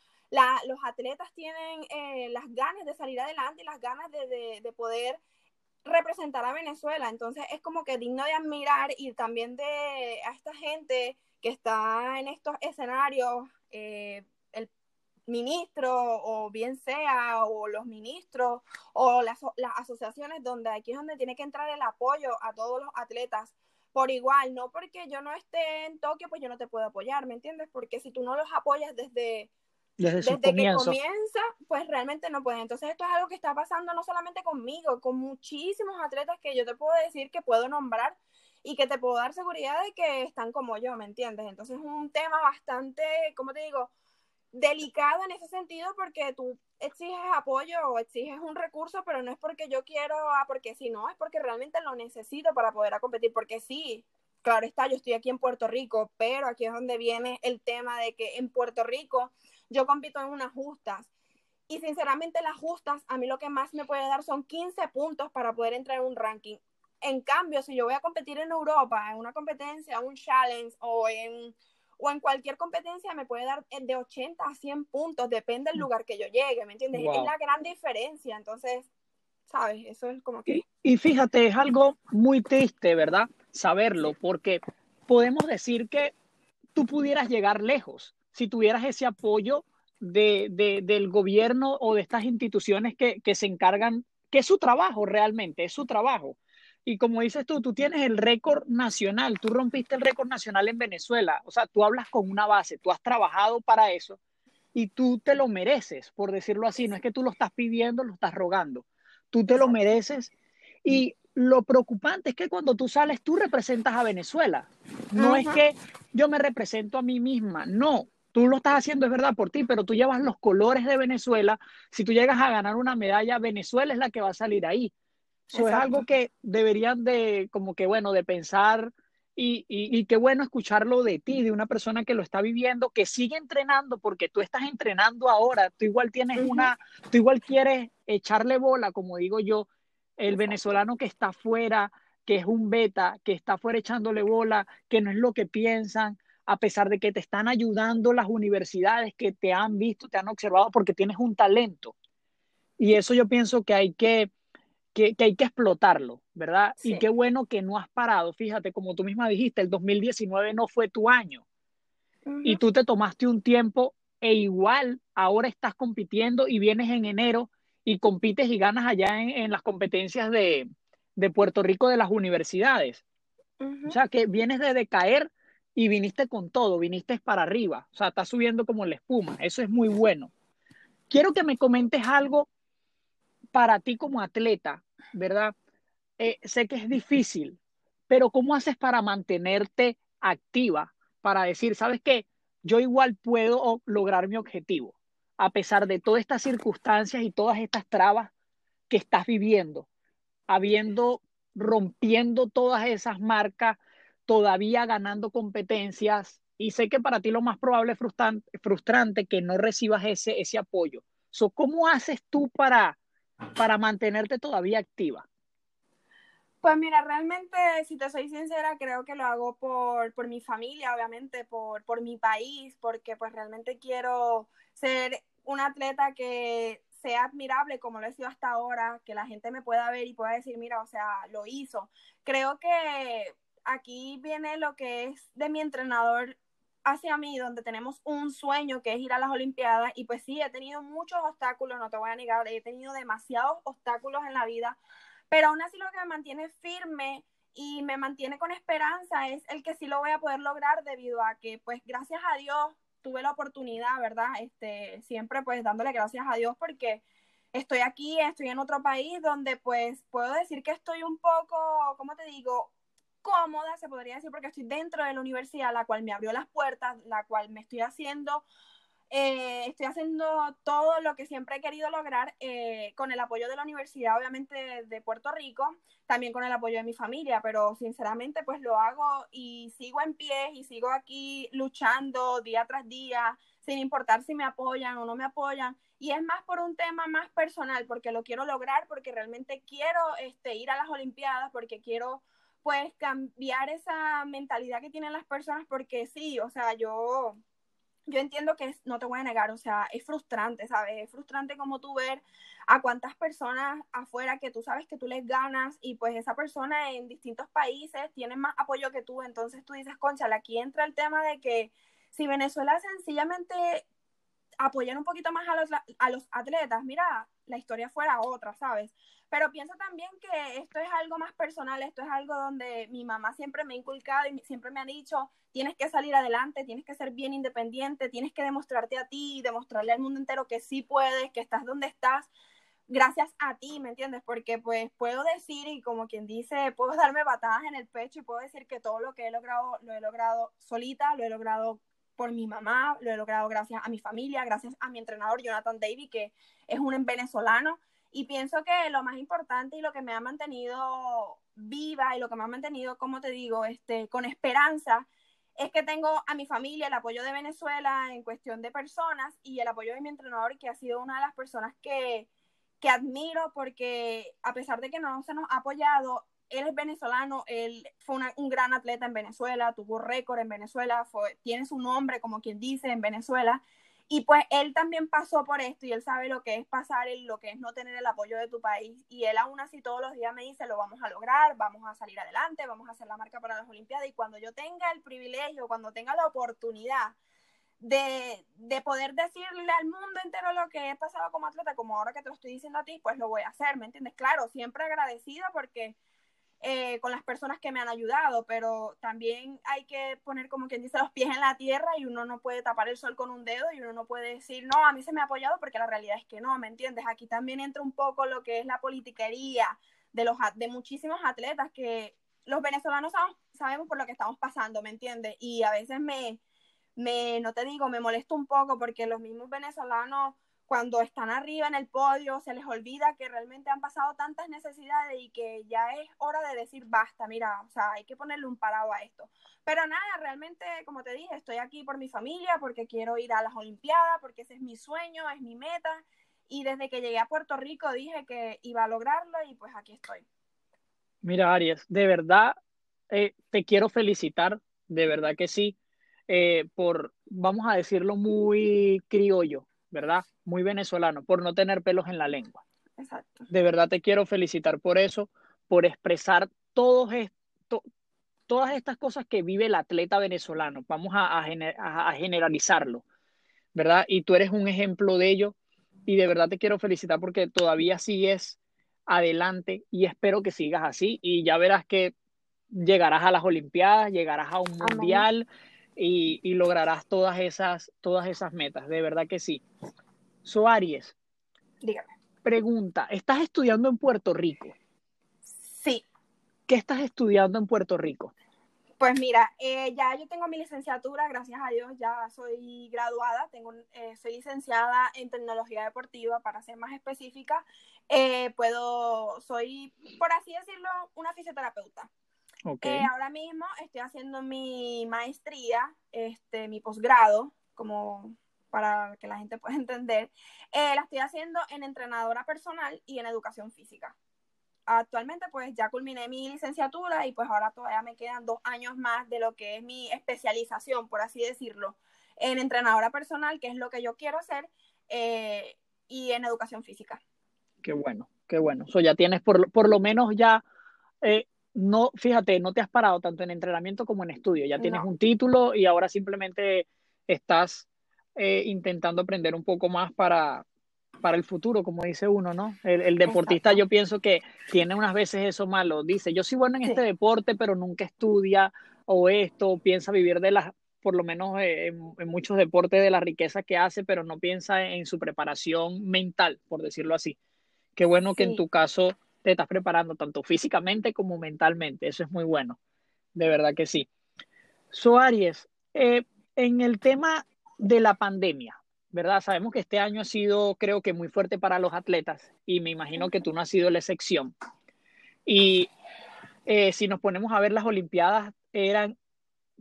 B: los atletas tienen eh, las ganas de salir adelante y las ganas de, de, poder representar a Venezuela. Entonces es como que digno de admirar y también de a esta gente que está en estos escenarios, eh, el ministro o bien sea, o los ministros o las, las asociaciones donde aquí es donde tiene que entrar el apoyo a todos los atletas por igual, no porque yo no esté en Tokio, pues yo no te puedo apoyar, ¿me entiendes? Porque si tú no los apoyas desde,
A: desde,
B: que comienza, pues realmente no pueden. Entonces esto es algo que está pasando no solamente conmigo, con muchísimos atletas que yo te puedo decir que puedo nombrar y que te puedo dar seguridad de que están como yo, ¿me entiendes? Entonces es un tema bastante, ¿cómo te digo? delicado en ese sentido porque tú exiges apoyo o exiges un recurso, pero no es porque yo quiero, ah, porque si no, es porque realmente lo necesito para poder competir, porque sí, claro está, yo estoy aquí en Puerto Rico, pero aquí es donde viene el tema de que en Puerto Rico yo compito en unas justas. Y sinceramente las justas a mí lo que más me puede dar son 15 puntos para poder entrar en un ranking. En cambio, si yo voy a competir en Europa, en una competencia, un challenge o en o en cualquier competencia me puede dar de 80 a 100 puntos, depende del mm. lugar que yo llegue, ¿me entiendes? Es la gran diferencia, entonces, ¿sabes? Eso es como que...
A: Y, fíjate, es algo muy triste, ¿verdad? Saberlo, porque podemos decir que tú pudieras llegar lejos si tuvieras ese apoyo de, del gobierno o de estas instituciones que, que se encargan, que es su trabajo realmente, es su trabajo. Y como dices tú, tú tienes el récord nacional, tú rompiste el récord nacional en Venezuela, o sea, tú hablas con una base, tú has trabajado para eso y tú te lo mereces, por decirlo así, no es que tú lo estás pidiendo, lo estás rogando, tú te lo mereces y lo preocupante es que cuando tú sales, tú representas a Venezuela, no es que yo me represento a mí misma, no, tú lo estás haciendo, es verdad, por ti, pero tú llevas los colores de Venezuela. Si tú llegas a ganar una medalla, Venezuela es la que va a salir ahí. Eso es algo que deberían de, como que bueno, de pensar y, y, qué bueno escucharlo de ti, de una persona que lo está viviendo, que sigue entrenando, porque tú estás entrenando ahora, tú igual tienes una, tú igual quieres echarle bola, como digo yo, el venezolano que está afuera, que es un beta, que está afuera echándole bola, que no es lo que piensan, a pesar de que te están ayudando las universidades que te han visto, te han observado, porque tienes un talento. Y eso yo pienso que hay que que, hay que explotarlo, ¿verdad? Y qué bueno que no has parado. Fíjate, como tú misma dijiste, el 2019 no fue tu año. Y tú te tomaste un tiempo e igual ahora estás compitiendo y vienes en enero y compites y ganas allá en, las competencias de, Puerto Rico de las universidades. O sea, que vienes de decaer y viniste con todo, viniste para arriba. O sea, estás subiendo como la espuma. Eso es muy bueno. Quiero que me comentes algo para ti como atleta, ¿verdad? Eh, sé que es difícil, pero ¿cómo haces para mantenerte activa? Para decir, ¿sabes qué? Yo igual puedo lograr mi objetivo, a pesar de todas estas circunstancias y todas estas trabas que estás viviendo, habiendo, rompiendo todas esas marcas, todavía ganando competencias. Y sé que para ti lo más probable es frustrante, frustrante que no recibas ese, ese apoyo. So, ¿Cómo haces tú para, para mantenerte todavía activa?
B: Pues mira, realmente, si te soy sincera, creo que lo hago por, por mi familia, obviamente, por, por mi país, porque pues realmente quiero ser una atleta que sea admirable como lo he sido hasta ahora, que la gente me pueda ver y pueda decir, mira, o sea, lo hizo. Creo que aquí viene lo que es de mi entrenador hacia mí, donde tenemos un sueño que es ir a las Olimpiadas, y pues sí, he tenido muchos obstáculos, no te voy a negar, he tenido demasiados obstáculos en la vida, pero aún así lo que me mantiene firme y me mantiene con esperanza es el que sí lo voy a poder lograr debido a que, pues gracias a Dios, tuve la oportunidad, ¿verdad? Este, siempre pues dándole gracias a Dios porque estoy aquí, estoy en otro país donde pues puedo decir que estoy un poco, ¿cómo te digo? Cómoda, se podría decir, porque estoy dentro de la universidad, la cual me abrió las puertas, la cual me estoy haciendo eh, estoy haciendo todo lo que siempre he querido lograr eh, con el apoyo de la Universidad, obviamente de Puerto Rico, también con el apoyo de mi familia, pero sinceramente pues lo hago y sigo en pie y sigo aquí luchando día tras día, sin importar si me apoyan o no me apoyan. Y es más por un tema más personal, porque lo quiero lograr, porque realmente quiero este, ir a las Olimpiadas, porque quiero pues cambiar esa mentalidad que tienen las personas, porque sí, o sea, yo yo entiendo que no te voy a negar, o sea, es frustrante, ¿sabes? Es frustrante como tú ver a cuántas personas afuera que tú sabes que tú les ganas y pues esa persona en distintos países tiene más apoyo que tú, entonces tú dices, concha, aquí entra el tema de que si Venezuela sencillamente apoyara un poquito más a los, a los atletas, mira, la historia fuera otra, ¿sabes? Pero pienso también que esto es algo más personal, esto es algo donde mi mamá siempre me ha inculcado y siempre me ha dicho, tienes que salir adelante, tienes que ser bien independiente, tienes que demostrarte a ti, demostrarle al mundo entero que sí puedes, que estás donde estás, gracias a ti, ¿me entiendes? Porque pues puedo decir y como quien dice, puedo darme batadas en el pecho y puedo decir que todo lo que he logrado, lo he logrado solita, lo he logrado por mi mamá, lo he logrado gracias a mi familia, gracias a mi entrenador Jonathan Davy, que es un venezolano y pienso que lo más importante y lo que me ha mantenido viva y lo que me ha mantenido, como te digo, este, con esperanza, es que tengo a mi familia, el apoyo de Venezuela en cuestión de personas y el apoyo de mi entrenador, que ha sido una de las personas que, que admiro porque a pesar de que no se nos ha apoyado, él es venezolano, él fue un gran atleta en Venezuela, tuvo récord en Venezuela, fue, tiene su nombre, como quien dice, en Venezuela. Y pues él también pasó por esto y él sabe lo que es pasar lo que es no tener el apoyo de tu país. Y él aún así todos los días me dice, lo vamos a lograr, vamos a salir adelante, vamos a hacer la marca para las Olimpiadas. Y cuando yo tenga el privilegio, cuando tenga la oportunidad de, de poder decirle al mundo entero lo que he pasado como atleta, como ahora que te lo estoy diciendo a ti, pues lo voy a hacer, ¿me entiendes? Claro, siempre agradecida porque eh, con las personas que me han ayudado, pero también hay que poner como quien dice los pies en la tierra y uno no puede tapar el sol con un dedo y uno no puede decir, no, a mí se me ha apoyado porque la realidad es que no, ¿me entiendes? Aquí también entra un poco lo que es la politiquería de, los, de muchísimos atletas que los venezolanos sabemos, por lo que estamos pasando, ¿me entiendes? Y a veces me, me, no te digo, me molesto un poco porque los mismos venezolanos cuando están arriba en el podio se les olvida que realmente han pasado tantas necesidades y que ya es hora de decir basta, mira, o sea, hay que ponerle un parado a esto. Pero nada, realmente, como te dije, estoy aquí por mi familia, porque quiero ir a las Olimpiadas, porque ese es mi sueño, es mi meta. Y desde que llegué a Puerto Rico dije que iba a lograrlo y pues aquí estoy.
A: Mira, Aries, de verdad eh, te quiero felicitar, de verdad que sí, eh, por, vamos a decirlo muy criollo, ¿verdad? Muy venezolano, por no tener pelos en la lengua.
B: Exacto.
A: De verdad te quiero felicitar por eso, por expresar todos esto, todas estas cosas que vive el atleta venezolano. Vamos a, a, generalizarlo, ¿verdad? Y tú eres un ejemplo de ello y de verdad te quiero felicitar porque todavía sigues adelante y espero que sigas así y ya verás que llegarás a las Olimpiadas, llegarás a un mundial y, lograrás todas esas, todas esas metas, de verdad que sí. Soaries,
B: dígame.
A: Pregunta, ¿estás estudiando en Puerto Rico?
B: Sí.
A: ¿Qué estás estudiando en Puerto Rico?
B: Pues mira, eh, ya yo tengo mi licenciatura, gracias a Dios, ya soy graduada, tengo, eh, soy licenciada en tecnología deportiva, para ser más específica, eh, puedo, soy, por así decirlo, una fisioterapeuta.
A: Okay.
B: ahora mismo estoy haciendo mi maestría, este, mi posgrado, como para que la gente pueda entender. la estoy haciendo en entrenadora personal y en educación física actualmente pues ya culminé mi licenciatura y pues ahora todavía me quedan dos años más de lo que es mi especialización, por así decirlo, en entrenadora personal, que es lo que yo quiero hacer, eh, y en educación física.
A: Qué bueno, qué bueno. So, ya tienes por, por lo menos ya, eh, no, fíjate, no te has parado tanto en entrenamiento como en estudio, ya tienes un título y ahora simplemente estás eh, intentando aprender un poco más para, para el futuro, como dice uno, ¿no? El, deportista yo pienso que tiene unas veces eso malo, dice, yo soy bueno en este deporte, pero nunca estudia o esto, piensa vivir de las, por lo menos eh, en, muchos deportes, de la riqueza que hace, pero no piensa en su preparación mental, por decirlo así. Qué bueno que en tu caso te estás preparando tanto físicamente como mentalmente. Eso es muy bueno. De verdad que sí. So, Aries, eh, en el tema de la pandemia, ¿verdad? Sabemos que este año ha sido, creo que, muy fuerte para los atletas y me imagino que tú no has sido la excepción. Y eh, si nos ponemos a ver las Olimpiadas, eran,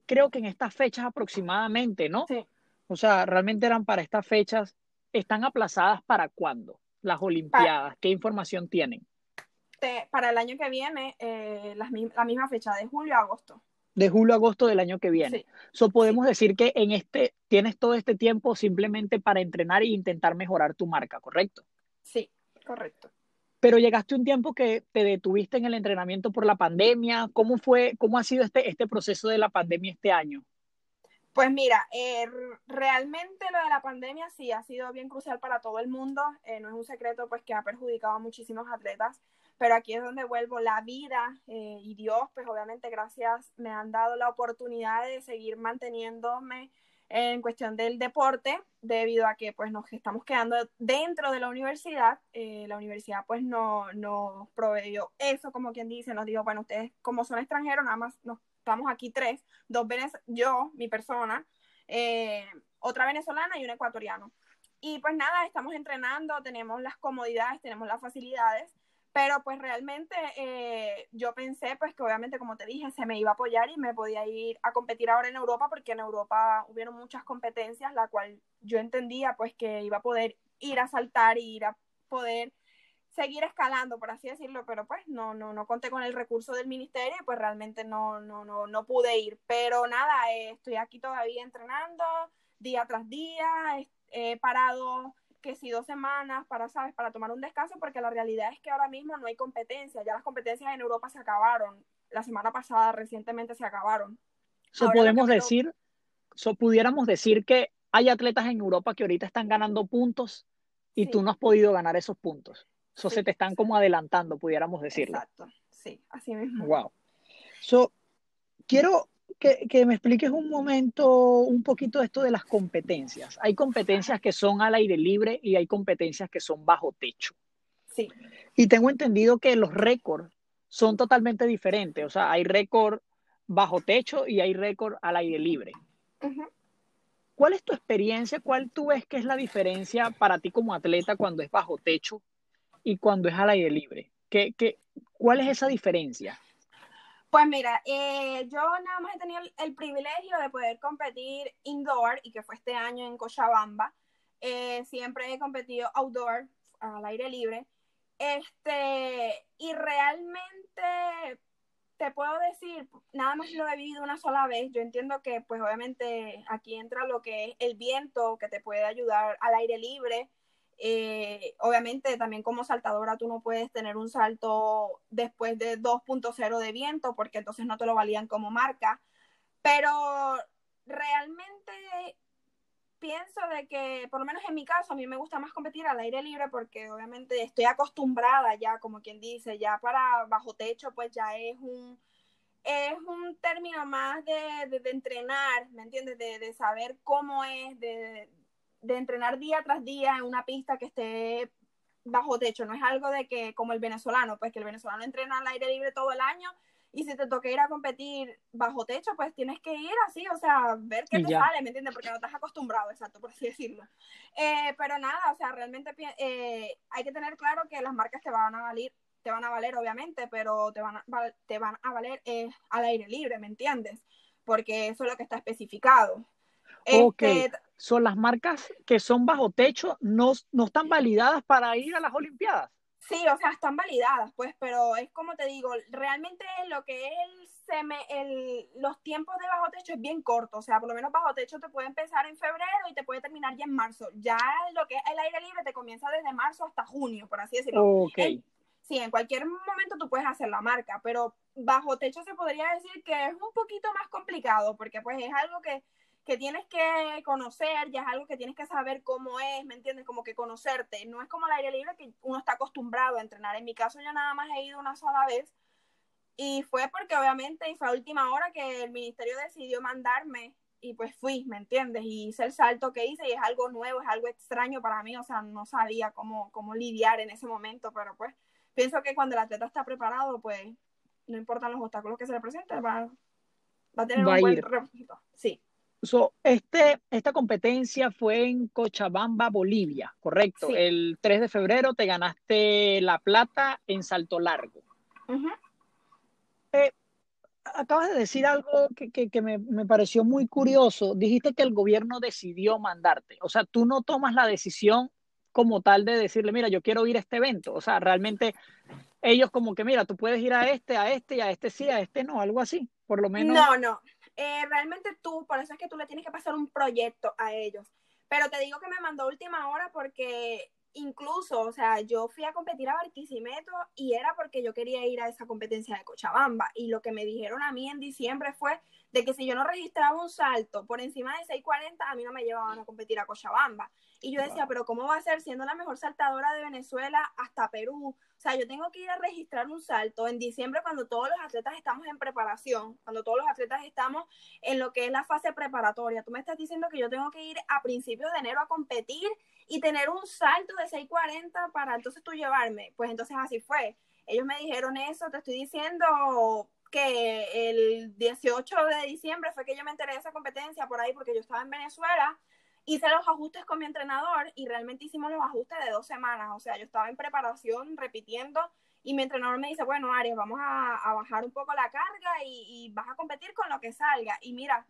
A: creo que en estas fechas aproximadamente, ¿no?
B: Sí.
A: O sea, realmente eran para estas fechas. ¿Están aplazadas para cuándo las Olimpiadas? ¿Qué información tienen?
B: Para el año que viene, eh, las mi- la misma fecha, de julio a agosto.
A: De julio a agosto del año que viene.
B: Sí.
A: So, podemos decir que en este tienes todo este tiempo simplemente para entrenar e intentar mejorar tu marca, ¿correcto?
B: Sí, correcto.
A: Pero llegaste un tiempo que te detuviste en el entrenamiento por la pandemia. ¿Cómo fue, cómo ha sido este, este proceso de la pandemia este año?
B: Pues mira, eh, realmente lo de la pandemia sí ha sido bien crucial para todo el mundo. Eh, no es un secreto pues que ha perjudicado a muchísimos atletas, pero aquí es donde vuelvo la vida eh, y Dios, pues obviamente gracias me han dado la oportunidad de seguir manteniéndome en cuestión del deporte debido a que pues nos estamos quedando dentro de la universidad. Eh, la universidad pues no nos proveyó eso, como quien dice, nos dijo, bueno, ustedes como son extranjeros, nada más nos estamos aquí tres, dos venez yo, mi persona, eh, otra venezolana y un ecuatoriano. Y pues nada, estamos entrenando, tenemos las comodidades, tenemos las facilidades, pero pues realmente eh, yo pensé pues que obviamente como te dije se me iba a apoyar y me podía ir a competir ahora en Europa porque en Europa hubieron muchas competencias la cual yo entendía pues que iba a poder ir a saltar y ir a poder seguir escalando, por así decirlo, pero pues no, no, no conté con el recurso del ministerio y pues realmente no, no, no, no pude ir. Pero nada, eh, estoy aquí todavía entrenando día tras día, he parado que si dos semanas para, ¿sabes? Para tomar un descanso, porque la realidad es que ahora mismo no hay competencia, ya las competencias en Europa se acabaron, la semana pasada recientemente se acabaron.
A: So, podemos decir, so, pudiéramos decir que hay atletas en Europa que ahorita están ganando puntos y
B: Sí.
A: tú no has podido ganar esos puntos. So,
B: Sí,
A: se te están
B: sí.
A: como adelantando, pudiéramos decirlo.
B: Exacto, sí, así mismo.
A: Wow. So, quiero que, que me expliques un momento, un poquito esto de las competencias. Hay competencias que son al aire libre y hay competencias que son bajo techo.
B: Sí,
A: Y tengo entendido que los récords son totalmente diferentes. O sea, hay récord bajo techo y hay récord al aire libre. ¿Cuál es tu experiencia? ¿Cuál tú ves que es la diferencia para ti como atleta cuando es bajo techo y cuando es al aire libre? ¿Qué, qué, cuál es esa diferencia?
B: Pues mira, eh, yo nada más he tenido el, privilegio de poder competir indoor y que fue este año en Cochabamba. Eh, siempre he competido outdoor, al aire libre. Este, y realmente te puedo decir, nada más lo he vivido una sola vez. Yo entiendo que, pues obviamente, aquí entra lo que es el viento, que te puede ayudar al aire libre. Eh, obviamente, también como saltadora, tú no puedes tener un salto después de 2.0 de viento, porque entonces no te lo valían como marca. Pero realmente pienso de que, por lo menos en mi caso, a mí me gusta más competir al aire libre porque obviamente estoy acostumbrada ya, como quien dice, ya para bajo techo, pues ya es un, es un término más de, de, de entrenar, ¿me entiendes? De, de, saber cómo es, de, de entrenar día tras día en una pista que esté bajo techo. No es algo de que, como el venezolano, pues que el venezolano entrena al aire libre todo el año y si te toca ir a competir bajo techo, pues tienes que ir así, o sea, ver qué te
A: ya.
B: sale, ¿me entiendes? Porque no estás acostumbrado, exacto, por así decirlo. Eh, pero nada, o sea, realmente eh, hay que tener claro que las marcas te van a valer, te van a valer obviamente, pero te van a, val- te van a valer eh, al aire libre, ¿me entiendes? Porque eso es lo que está especificado.
A: Ok.
B: Este,
A: Son las marcas que son bajo techo, no, no están validadas para ir a las Olimpiadas.
B: Sí, o sea, están validadas, pues, pero es como te digo, realmente lo que es el, seme, el los tiempos de bajo techo es bien corto, o sea, por lo menos bajo techo te puede empezar en febrero y te puede terminar ya en marzo. Ya lo que es el aire libre te comienza desde marzo hasta junio, por así decirlo.
A: Ok.
B: En- sí, en cualquier momento tú puedes hacer la marca, pero bajo techo se podría decir que es un poquito más complicado, porque pues es algo que, que tienes que conocer, ya es algo que tienes que saber cómo es, ¿me entiendes? Como que conocerte. No es como el aire libre que uno está acostumbrado a entrenar. En mi caso yo nada más he ido una sola vez y fue porque obviamente y fue a última hora que el ministerio decidió mandarme y pues fui, ¿me entiendes? Y hice el salto que hice y es algo nuevo, es algo extraño para mí, o sea, no sabía cómo, cómo lidiar en ese momento, pero pues pienso que cuando el atleta está preparado, pues no importan los obstáculos que se le presenten, va, va a tener un buen resultado. Sí.
A: So, este, esta competencia fue en Cochabamba, Bolivia, ¿correcto? El 3 de febrero te ganaste la plata en salto largo. eh, acabas de decir algo que, que, que me, me, pareció muy curioso. Dijiste que el gobierno decidió mandarte. O sea, tú no tomas la decisión como tal de decirle, mira, yo quiero ir a este evento. O sea, realmente ellos como que, mira, tú puedes ir a este, a este y a este sí, a este no, algo así, por lo menos.
B: No, no. Eh, realmente tú, por eso es que tú le tienes que pasar un proyecto a ellos. Pero te digo que me mandó última hora porque incluso, o sea, yo fui a competir a Barquisimeto y era porque yo quería ir a esa competencia de Cochabamba. Y lo que me dijeron a mí en diciembre fue de que si yo no registraba un salto por encima de 6.40, a mí no me llevaban a competir a Cochabamba. Y yo decía, pero ¿cómo va a ser siendo la mejor saltadora de Venezuela hasta Perú? O sea, yo tengo que ir a registrar un salto en diciembre cuando todos los atletas estamos en preparación, cuando todos los atletas estamos en lo que es la fase preparatoria. Tú me estás diciendo que yo tengo que ir a principios de enero a competir y tener un salto de 6.40 para entonces tú llevarme. Pues entonces así fue. Ellos me dijeron eso, te estoy diciendo que el 18 de diciembre fue que yo me enteré de esa competencia por ahí porque yo estaba en Venezuela, hice los ajustes con mi entrenador y realmente hicimos los ajustes de dos semanas, o sea, yo estaba en preparación repitiendo y mi entrenador me dice, bueno, Aries, vamos a, bajar un poco la carga y, y, vas a competir con lo que salga. Y mira,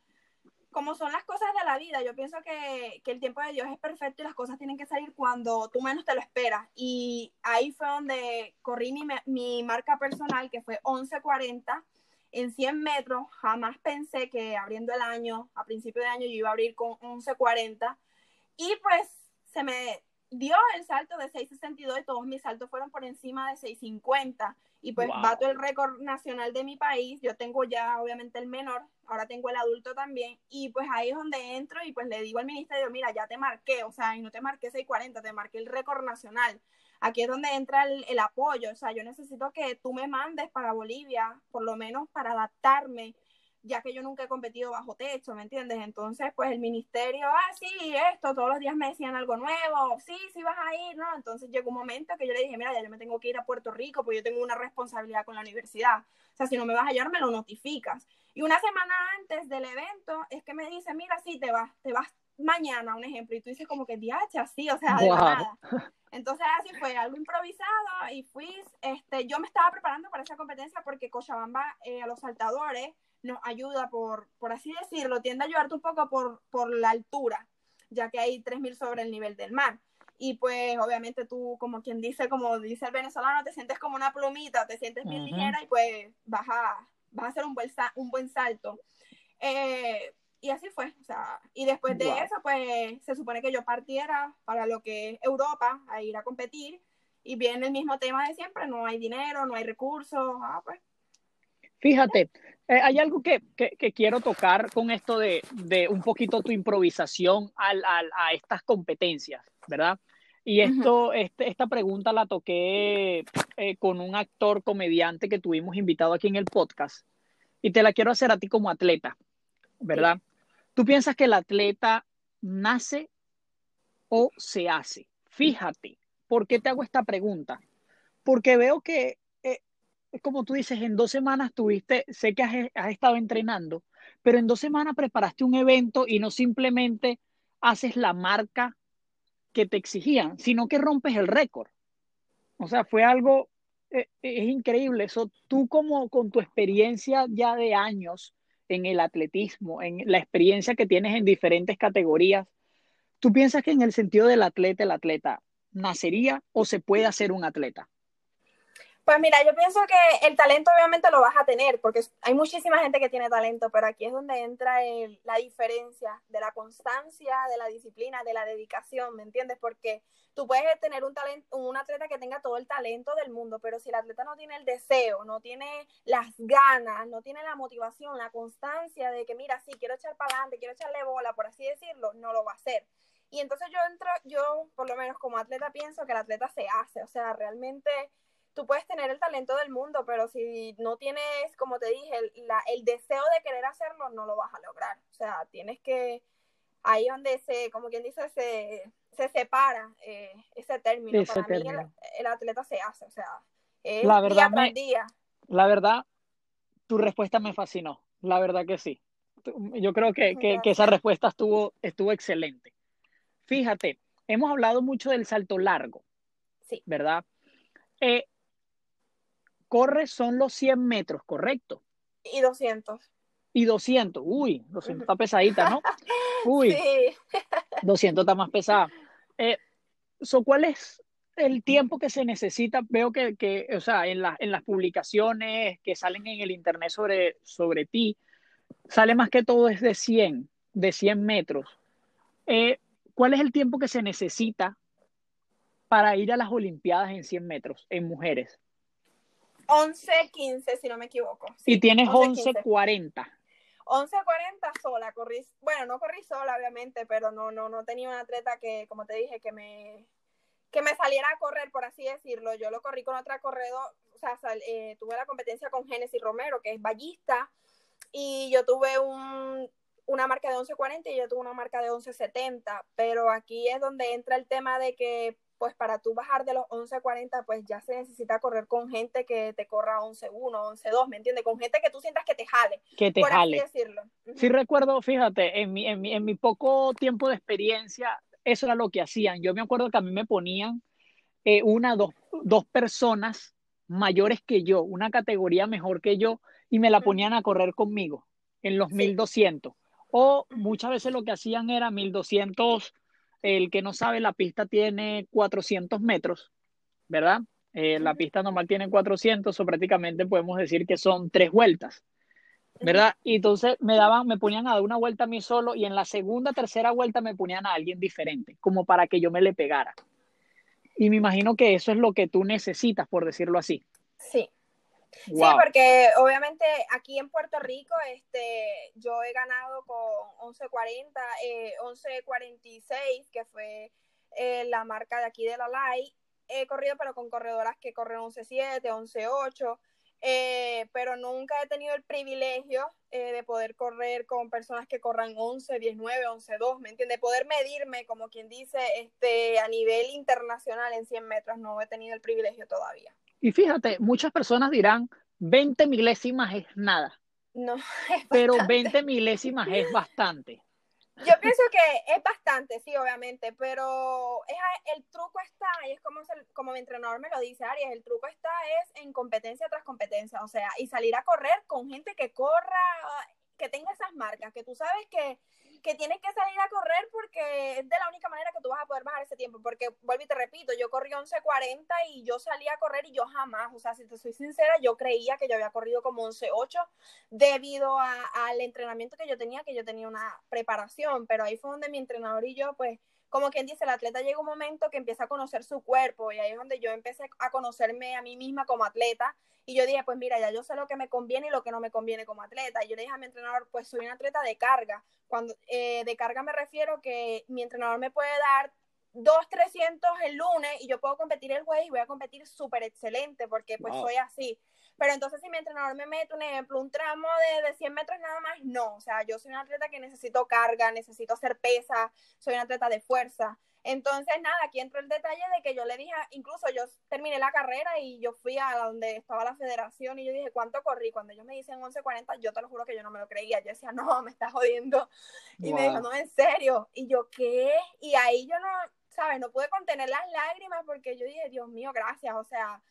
B: como son las cosas de la vida, yo pienso que, que, el tiempo de Dios es perfecto y las cosas tienen que salir cuando tú menos te lo esperas. Y ahí fue donde corrí mi, mi marca personal, que fue 11.40 en 100 metros. Jamás pensé que abriendo el año, a principio de año, yo iba a abrir con 11.40. Y pues se me dio el salto de 6.62 y todos mis saltos fueron por encima de 6.50 y pues bato el récord nacional de mi país. Yo tengo ya obviamente el menor, ahora tengo el adulto también y pues ahí es donde entro y pues le digo al ministerio, mira, ya te marqué, o sea, y no te marqué 6.40, te marqué el récord nacional. Aquí es donde entra el, el apoyo, o sea, yo necesito que tú me mandes para Bolivia, por lo menos para adaptarme ya que yo nunca he competido bajo techo, ¿me entiendes? Entonces, pues el ministerio, ah, sí, esto, todos los días me decían algo nuevo, sí, sí vas a ir, ¿no? Entonces llegó un momento que yo le dije, mira, ya yo me tengo que ir a Puerto Rico, porque yo tengo una responsabilidad con la universidad. O sea, si no me vas a llevar, me lo notificas. Y una semana antes del evento es que me dice, mira, sí, te vas, te vas mañana, un ejemplo, y tú dices como que, diacha, sí, o sea, de nada. Entonces así fue, algo improvisado y fui, este, yo me estaba preparando para esa competencia porque Cochabamba eh, a los saltadores nos ayuda por, por así decirlo, tiende a ayudarte un poco por, por la altura, ya que hay 3.000 sobre el nivel del mar. Y pues obviamente tú, como quien dice, como dice el venezolano, te sientes como una plumita, te sientes bien ligera y pues vas a, vas a hacer un buen, un buen salto. Eh, y así fue, o sea, y después de eso, pues se supone que yo partiera para lo que es Europa, a ir a competir, y viene el mismo tema de siempre, no hay dinero, no hay recursos, ah, pues
A: Fíjate, eh, hay algo que, que, que, quiero tocar con esto de, de un poquito tu improvisación al, al, a estas competencias, ¿verdad? Y esto, uh -huh. este, esta pregunta la toqué eh, con un actor comediante que tuvimos invitado aquí en el podcast. Y te la quiero hacer a ti como atleta, ¿verdad? Sí. ¿Tú piensas que el atleta nace o se hace? Fíjate, ¿por qué te hago esta pregunta? Porque veo que es como tú dices, en dos semanas tuviste, sé que has, has, estado entrenando, pero en dos semanas preparaste un evento y no simplemente haces la marca que te exigían, sino que rompes el récord. O sea, fue algo, eh, es increíble eso. Tú como con tu experiencia ya de años en el atletismo, en la experiencia que tienes en diferentes categorías, ¿tú piensas que en el sentido del atleta, el atleta nacería o se puede hacer un atleta?
B: Pues mira, yo pienso que el talento obviamente lo vas a tener, porque hay muchísima gente que tiene talento, pero aquí es donde entra el, la diferencia de la constancia, de la disciplina, de la dedicación, ¿me entiendes? Porque tú puedes tener un un atleta que tenga todo el talento del mundo, pero si el atleta no tiene el deseo, no tiene las ganas, no tiene la motivación, la constancia de que mira, sí, quiero echar para adelante, quiero echarle bola, por así decirlo, no lo va a hacer. Y entonces yo entro, yo por lo menos como atleta pienso que el atleta se hace, o sea, realmente tú puedes tener el talento del mundo, pero si no tienes, como te dije, el, el deseo de querer hacerlo, no lo vas a lograr. O sea, tienes que, ahí donde se, como quien dice, se, se separa eh, ese término. Para mí el, atleta se hace, o sea, es
A: la verdad día día. La verdad, tu respuesta me fascinó, la verdad que sí. Yo creo que, que, que esa respuesta estuvo, estuvo excelente. Fíjate, hemos hablado mucho del salto largo,
B: sí.
A: ¿verdad? Eh, corre son los 100 metros, ¿correcto?
B: Y 200.
A: Y 200, uy, 200 está pesadita, ¿no? Uy, sí. 200 está más pesada. Eh, ¿Cuál es el tiempo que se necesita? Veo que, que o sea, en, la, en las publicaciones que salen en el internet sobre, sobre ti, sale más que todo es de 100, de 100 metros. Eh, ¿Cuál es el tiempo que se necesita para ir a las Olimpiadas en 100 metros en mujeres?
B: 11.15, si no me equivoco.
A: y tienes 11.40.
B: 11.40 sola, corrí, bueno, no corrí sola, obviamente, pero no, no, no tenía un atleta que, como te dije, que me, que me saliera a correr, por así decirlo. Yo lo corrí con otra corredor, o sea, eh, tuve la competencia con Genesis Romero, que es ballista, y yo tuve un, una marca de 11.40 y yo tuve una marca de 11.70, pero aquí es donde entra el tema de que pues para tú bajar de los 11.40, pues ya se necesita correr con gente que te corra 11.1, 11.2, ¿me entiendes? Con gente que tú sientas que te jale.
A: Que te
B: por
A: jale.
B: Así decirlo.
A: Sí recuerdo, fíjate, en mi, en, mi, en mi poco tiempo de experiencia, eso era lo que hacían. Yo me acuerdo que a mí me ponían eh, una, dos, dos personas mayores que yo, una categoría mejor que yo, y me la ponían a correr conmigo en los 1200. O muchas veces lo que hacían era 1200 el que no sabe, la pista tiene 400 metros, ¿verdad? Eh, la pista normal tiene 400, o prácticamente podemos decir que son tres vueltas, ¿verdad? Y entonces me daban, me ponían a dar una vuelta a mí solo y en la segunda, tercera vuelta me ponían a alguien diferente, como para que yo me le pegara. Y me imagino que eso es lo que tú necesitas, por decirlo así.
B: Sí, Sí, porque obviamente aquí en Puerto Rico este, yo he ganado con 11.40, eh, 11.46, que fue eh, la marca de aquí de la LAI. He corrido, pero con corredoras que corren 11.7, 11.8. Eh, pero nunca he tenido el privilegio eh, de poder correr con personas que corran 11, 19, 11, 2, ¿me entiendes? Poder medirme, como quien dice, este, a nivel internacional en 100 metros, no he tenido el privilegio todavía.
A: Y fíjate, muchas personas dirán, 20 milésimas es nada.
B: No,
A: es Pero 20 milésimas es bastante.
B: Yo pienso que es bastante, sí, obviamente, pero es, el truco está, y es como, como mi entrenador me lo dice, Arias, el truco está es en competencia tras competencia, o sea, y salir a correr con gente que corra, que tenga esas marcas, que tú sabes que que tienes que salir a correr porque es de la única manera que tú vas a poder bajar ese tiempo. Porque, vuelvo y te repito, yo corrí 11.40 y yo salí a correr y yo jamás, o sea, si te soy sincera, yo creía que yo había corrido como 11.8 debido al entrenamiento que yo tenía, que yo tenía una preparación, pero ahí fue donde mi entrenador y yo, pues, como quien dice, el atleta llega un momento que empieza a conocer su cuerpo y ahí es donde yo empecé a conocerme a mí misma como atleta y yo dije, pues mira, ya yo sé lo que me conviene y lo que no me conviene como atleta. Y yo le dije a mi entrenador, pues soy un atleta de carga. Cuando eh, de carga me refiero que mi entrenador me puede dar dos 300 el lunes y yo puedo competir el jueves y voy a competir súper excelente porque pues soy así. Pero entonces si mi entrenador me mete un ejemplo, un tramo de, de 100 metros nada más, no. O sea, yo soy un atleta que necesito carga, necesito hacer pesa, soy un atleta de fuerza. Entonces, nada, aquí entró el detalle de que yo le dije, incluso yo terminé la carrera y yo fui a donde estaba la federación y yo dije, ¿cuánto corrí? Cuando ellos me dicen 11.40, yo te lo juro que yo no me lo creía. Yo decía, no, me estás jodiendo. Y me dijo, no, en serio. Y yo, ¿qué? Y ahí yo no, ¿sabes? No pude contener las lágrimas porque yo dije, Dios mío, gracias. O sea,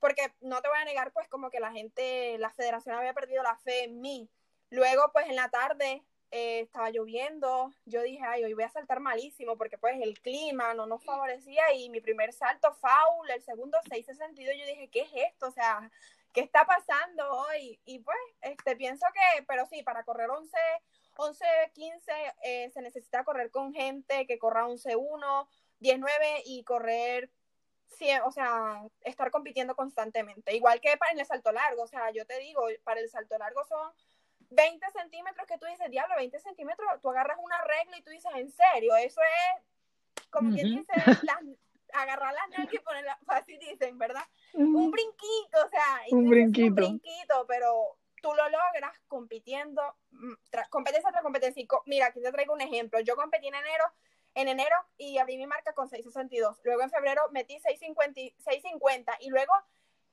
B: porque no te voy a negar, pues como que la gente, la federación había perdido la fe en mí. Luego, pues en la tarde, eh, estaba lloviendo, yo dije, ay, hoy voy a saltar malísimo porque pues el clima no nos favorecía y mi primer salto foul, el segundo 6.62, yo dije, ¿qué es esto? O sea, ¿qué está pasando hoy? Y pues, este, pienso que, pero sí, para correr 11, 11, 15, se necesita correr con gente que corra 11, 1, 10, 9 y correr o sea, estar compitiendo constantemente. Igual que para el salto largo, o sea, yo te digo, para el salto largo son 20 centímetros que tú dices, diablo, 20 centímetros, tú agarras una regla y tú dices, en serio, eso es, como quien dice, agarrar las nalgas y ponerla, así dicen, ¿verdad? Un brinquito, o sea,
A: un brinquito.
B: un brinquito, pero tú lo logras compitiendo, mm, competencia tras competencia. mira, aquí te traigo un ejemplo. Yo competí en enero, en enero y abrí mi marca con 6.62. Luego en febrero metí 6.50, 6.50 y luego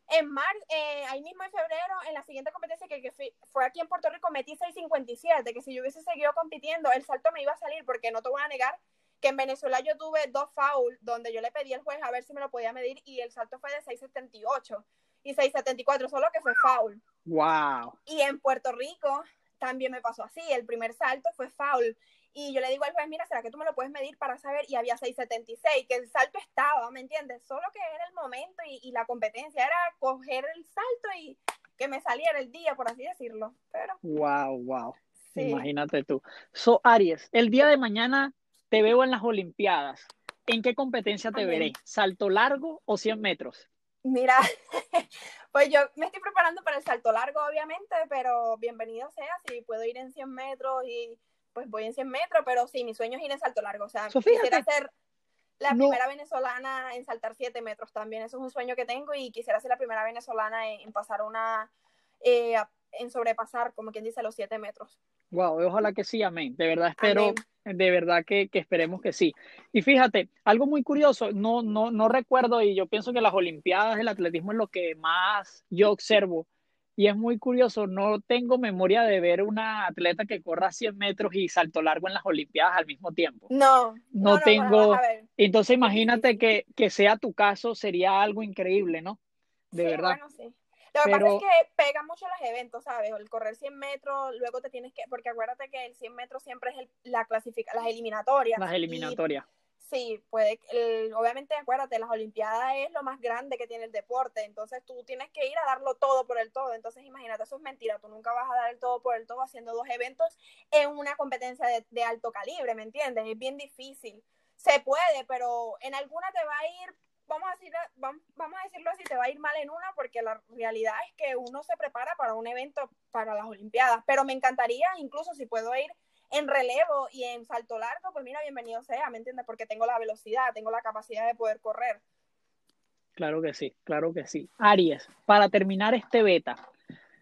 B: en mar, eh, ahí mismo en febrero, en la siguiente competencia que, fue aquí en Puerto Rico, metí 6.57, que si yo hubiese seguido compitiendo, el salto me iba a salir, porque no te voy a negar que en Venezuela yo tuve dos fouls donde yo le pedí al juez a ver si me lo podía medir y el salto fue de 6.78 y 6.74, solo que fue foul.
A: Wow.
B: Y en Puerto Rico también me pasó así, el primer salto fue foul. Y yo le digo al juez, mira, ¿será que tú me lo puedes medir para saber? Y había 6.76, que el salto estaba, ¿me entiendes? Solo que era el momento y, la competencia era coger el salto y que me saliera el día, por así decirlo. Pero...
A: Wow, wow. Imagínate tú. So, Aries, el día de mañana te veo en las Olimpiadas. ¿En qué competencia te veré? ¿Salto largo o 100 metros?
B: Mira, pues yo me estoy preparando para el salto largo, obviamente, pero bienvenido sea si puedo ir en 100 metros y pues voy en 100 metros, pero sí, mi sueño es ir en salto largo. O sea, quisiera ser la primera venezolana en saltar 7 metros también. Eso es un sueño que tengo y quisiera ser la primera venezolana en, pasar una, eh, en sobrepasar, como quien dice, los 7 metros.
A: Wow, ojalá que sí, amén. De verdad espero de verdad que, esperemos que sí. Y fíjate, algo muy curioso, no, no, no recuerdo y yo pienso que las Olimpiadas del atletismo es lo que más yo observo. Y es muy curioso, no tengo memoria de ver una atleta que corra 100 metros y salto largo en las Olimpiadas al mismo tiempo.
B: No,
A: no, tengo. Entonces imagínate que, que, sea tu caso, sería algo increíble, ¿no? De verdad.
B: Bueno, sí. Lo que pasa es que pega mucho los eventos, ¿sabes? El correr 100 metros, luego te tienes que, porque acuérdate que el 100 metros siempre es la clasifica, las eliminatorias.
A: Las eliminatorias.
B: Sí, puede, obviamente acuérdate, las Olimpiadas es lo más grande que tiene el deporte, entonces tú tienes que ir a darlo todo por el todo, entonces imagínate, eso es mentira, tú nunca vas a dar el todo por el todo haciendo dos eventos en una competencia de, de alto calibre, ¿me entiendes? Es bien difícil. Se puede, pero en alguna te va a ir vamos a, decir, vamos, a decirlo así, te va a ir mal en una porque la realidad es que uno se prepara para un evento para las Olimpiadas, pero me encantaría incluso si puedo ir en relevo y en salto largo, pues mira, bienvenido sea, ¿me entiendes? Porque tengo la velocidad, tengo la capacidad de poder correr.
A: Claro que sí, claro que sí. Aries, para terminar este beta,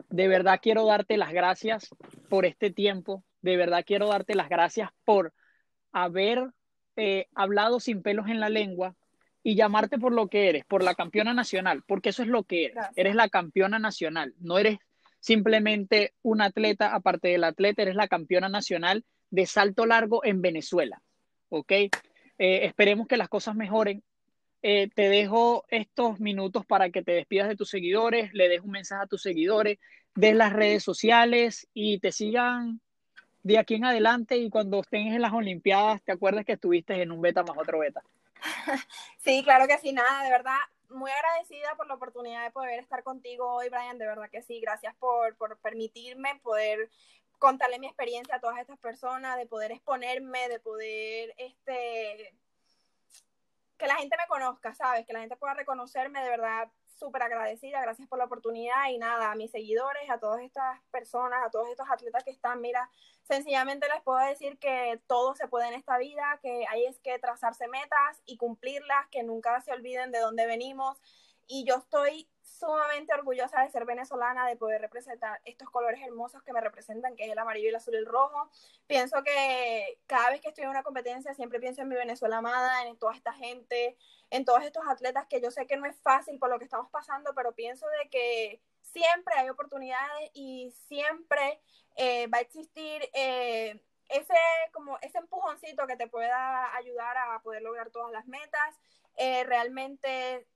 A: de verdad quiero darte las gracias por este tiempo, de verdad quiero darte las gracias por haber eh, hablado sin pelos en la lengua, y llamarte por lo que eres, por la campeona nacional, porque eso es lo que eres. Eres la campeona nacional, no eres simplemente un atleta, aparte del atleta, eres la campeona nacional de salto largo en Venezuela. ¿Ok? Eh, esperemos que las cosas mejoren. Eh, te dejo estos minutos para que te despidas de tus seguidores, le des un mensaje a tus seguidores, de las redes sociales y te sigan de aquí en adelante y cuando estén en las Olimpiadas, te acuerdas que estuviste en un beta más otro beta.
B: Sí, claro que sí, nada, de verdad, muy agradecida por la oportunidad de poder estar contigo hoy, Brian, de verdad que sí, gracias por, por permitirme poder contarle mi experiencia a todas estas personas, de poder exponerme, de poder, este, que la gente me conozca, ¿sabes? Que la gente pueda reconocerme, de verdad, súper agradecida, gracias por la oportunidad y nada, a mis seguidores, a todas estas personas, a todos estos atletas que están, mira, sencillamente les puedo decir que todo se puede en esta vida, que hay es que trazarse metas y cumplirlas, que nunca se olviden de dónde venimos. Y yo estoy sumamente orgullosa de ser venezolana, de poder representar estos colores hermosos que me representan, que es el amarillo, el azul y el rojo. Pienso que cada vez que estoy en una competencia siempre pienso en mi Venezuela amada, en toda esta gente, en todos estos atletas que yo sé que no es fácil por lo que estamos pasando, pero pienso de que siempre hay oportunidades y siempre eh, va a existir eh, ese, como ese empujoncito que te pueda ayudar a poder lograr todas las metas. Eh, realmente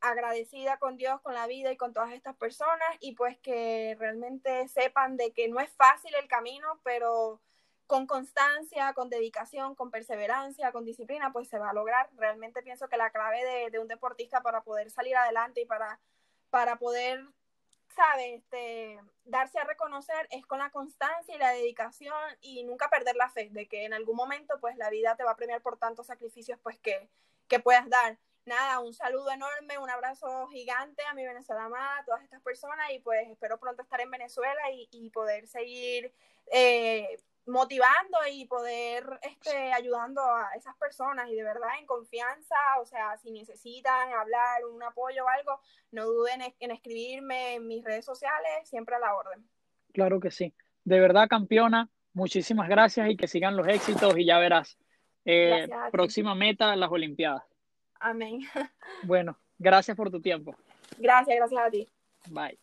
B: agradecida con Dios, con la vida y con todas estas personas y pues que realmente sepan de que no es fácil el camino, pero con constancia, con dedicación, con perseverancia, con disciplina, pues se va a lograr. Realmente pienso que la clave de, un deportista para poder salir adelante y para, para poder, ¿sabes?, este, darse a reconocer es con la constancia y la dedicación y nunca perder la fe de que en algún momento pues la vida te va a premiar por tantos sacrificios pues que, que puedas dar nada, un saludo enorme, un abrazo gigante a mi Venezuela amada, a todas estas personas y pues espero pronto estar en Venezuela y, poder seguir eh, motivando y poder este, ayudando a esas personas y de verdad en confianza, o sea, si necesitan hablar, un apoyo o algo, no duden en escribirme en mis redes sociales, siempre a la orden.
A: Claro que sí. De verdad, campeona, muchísimas gracias y que sigan los éxitos y ya verás. Eh, próxima meta, las Olimpiadas.
B: Amén.
A: Bueno, gracias por tu tiempo.
B: Gracias, gracias a ti.
A: Bye.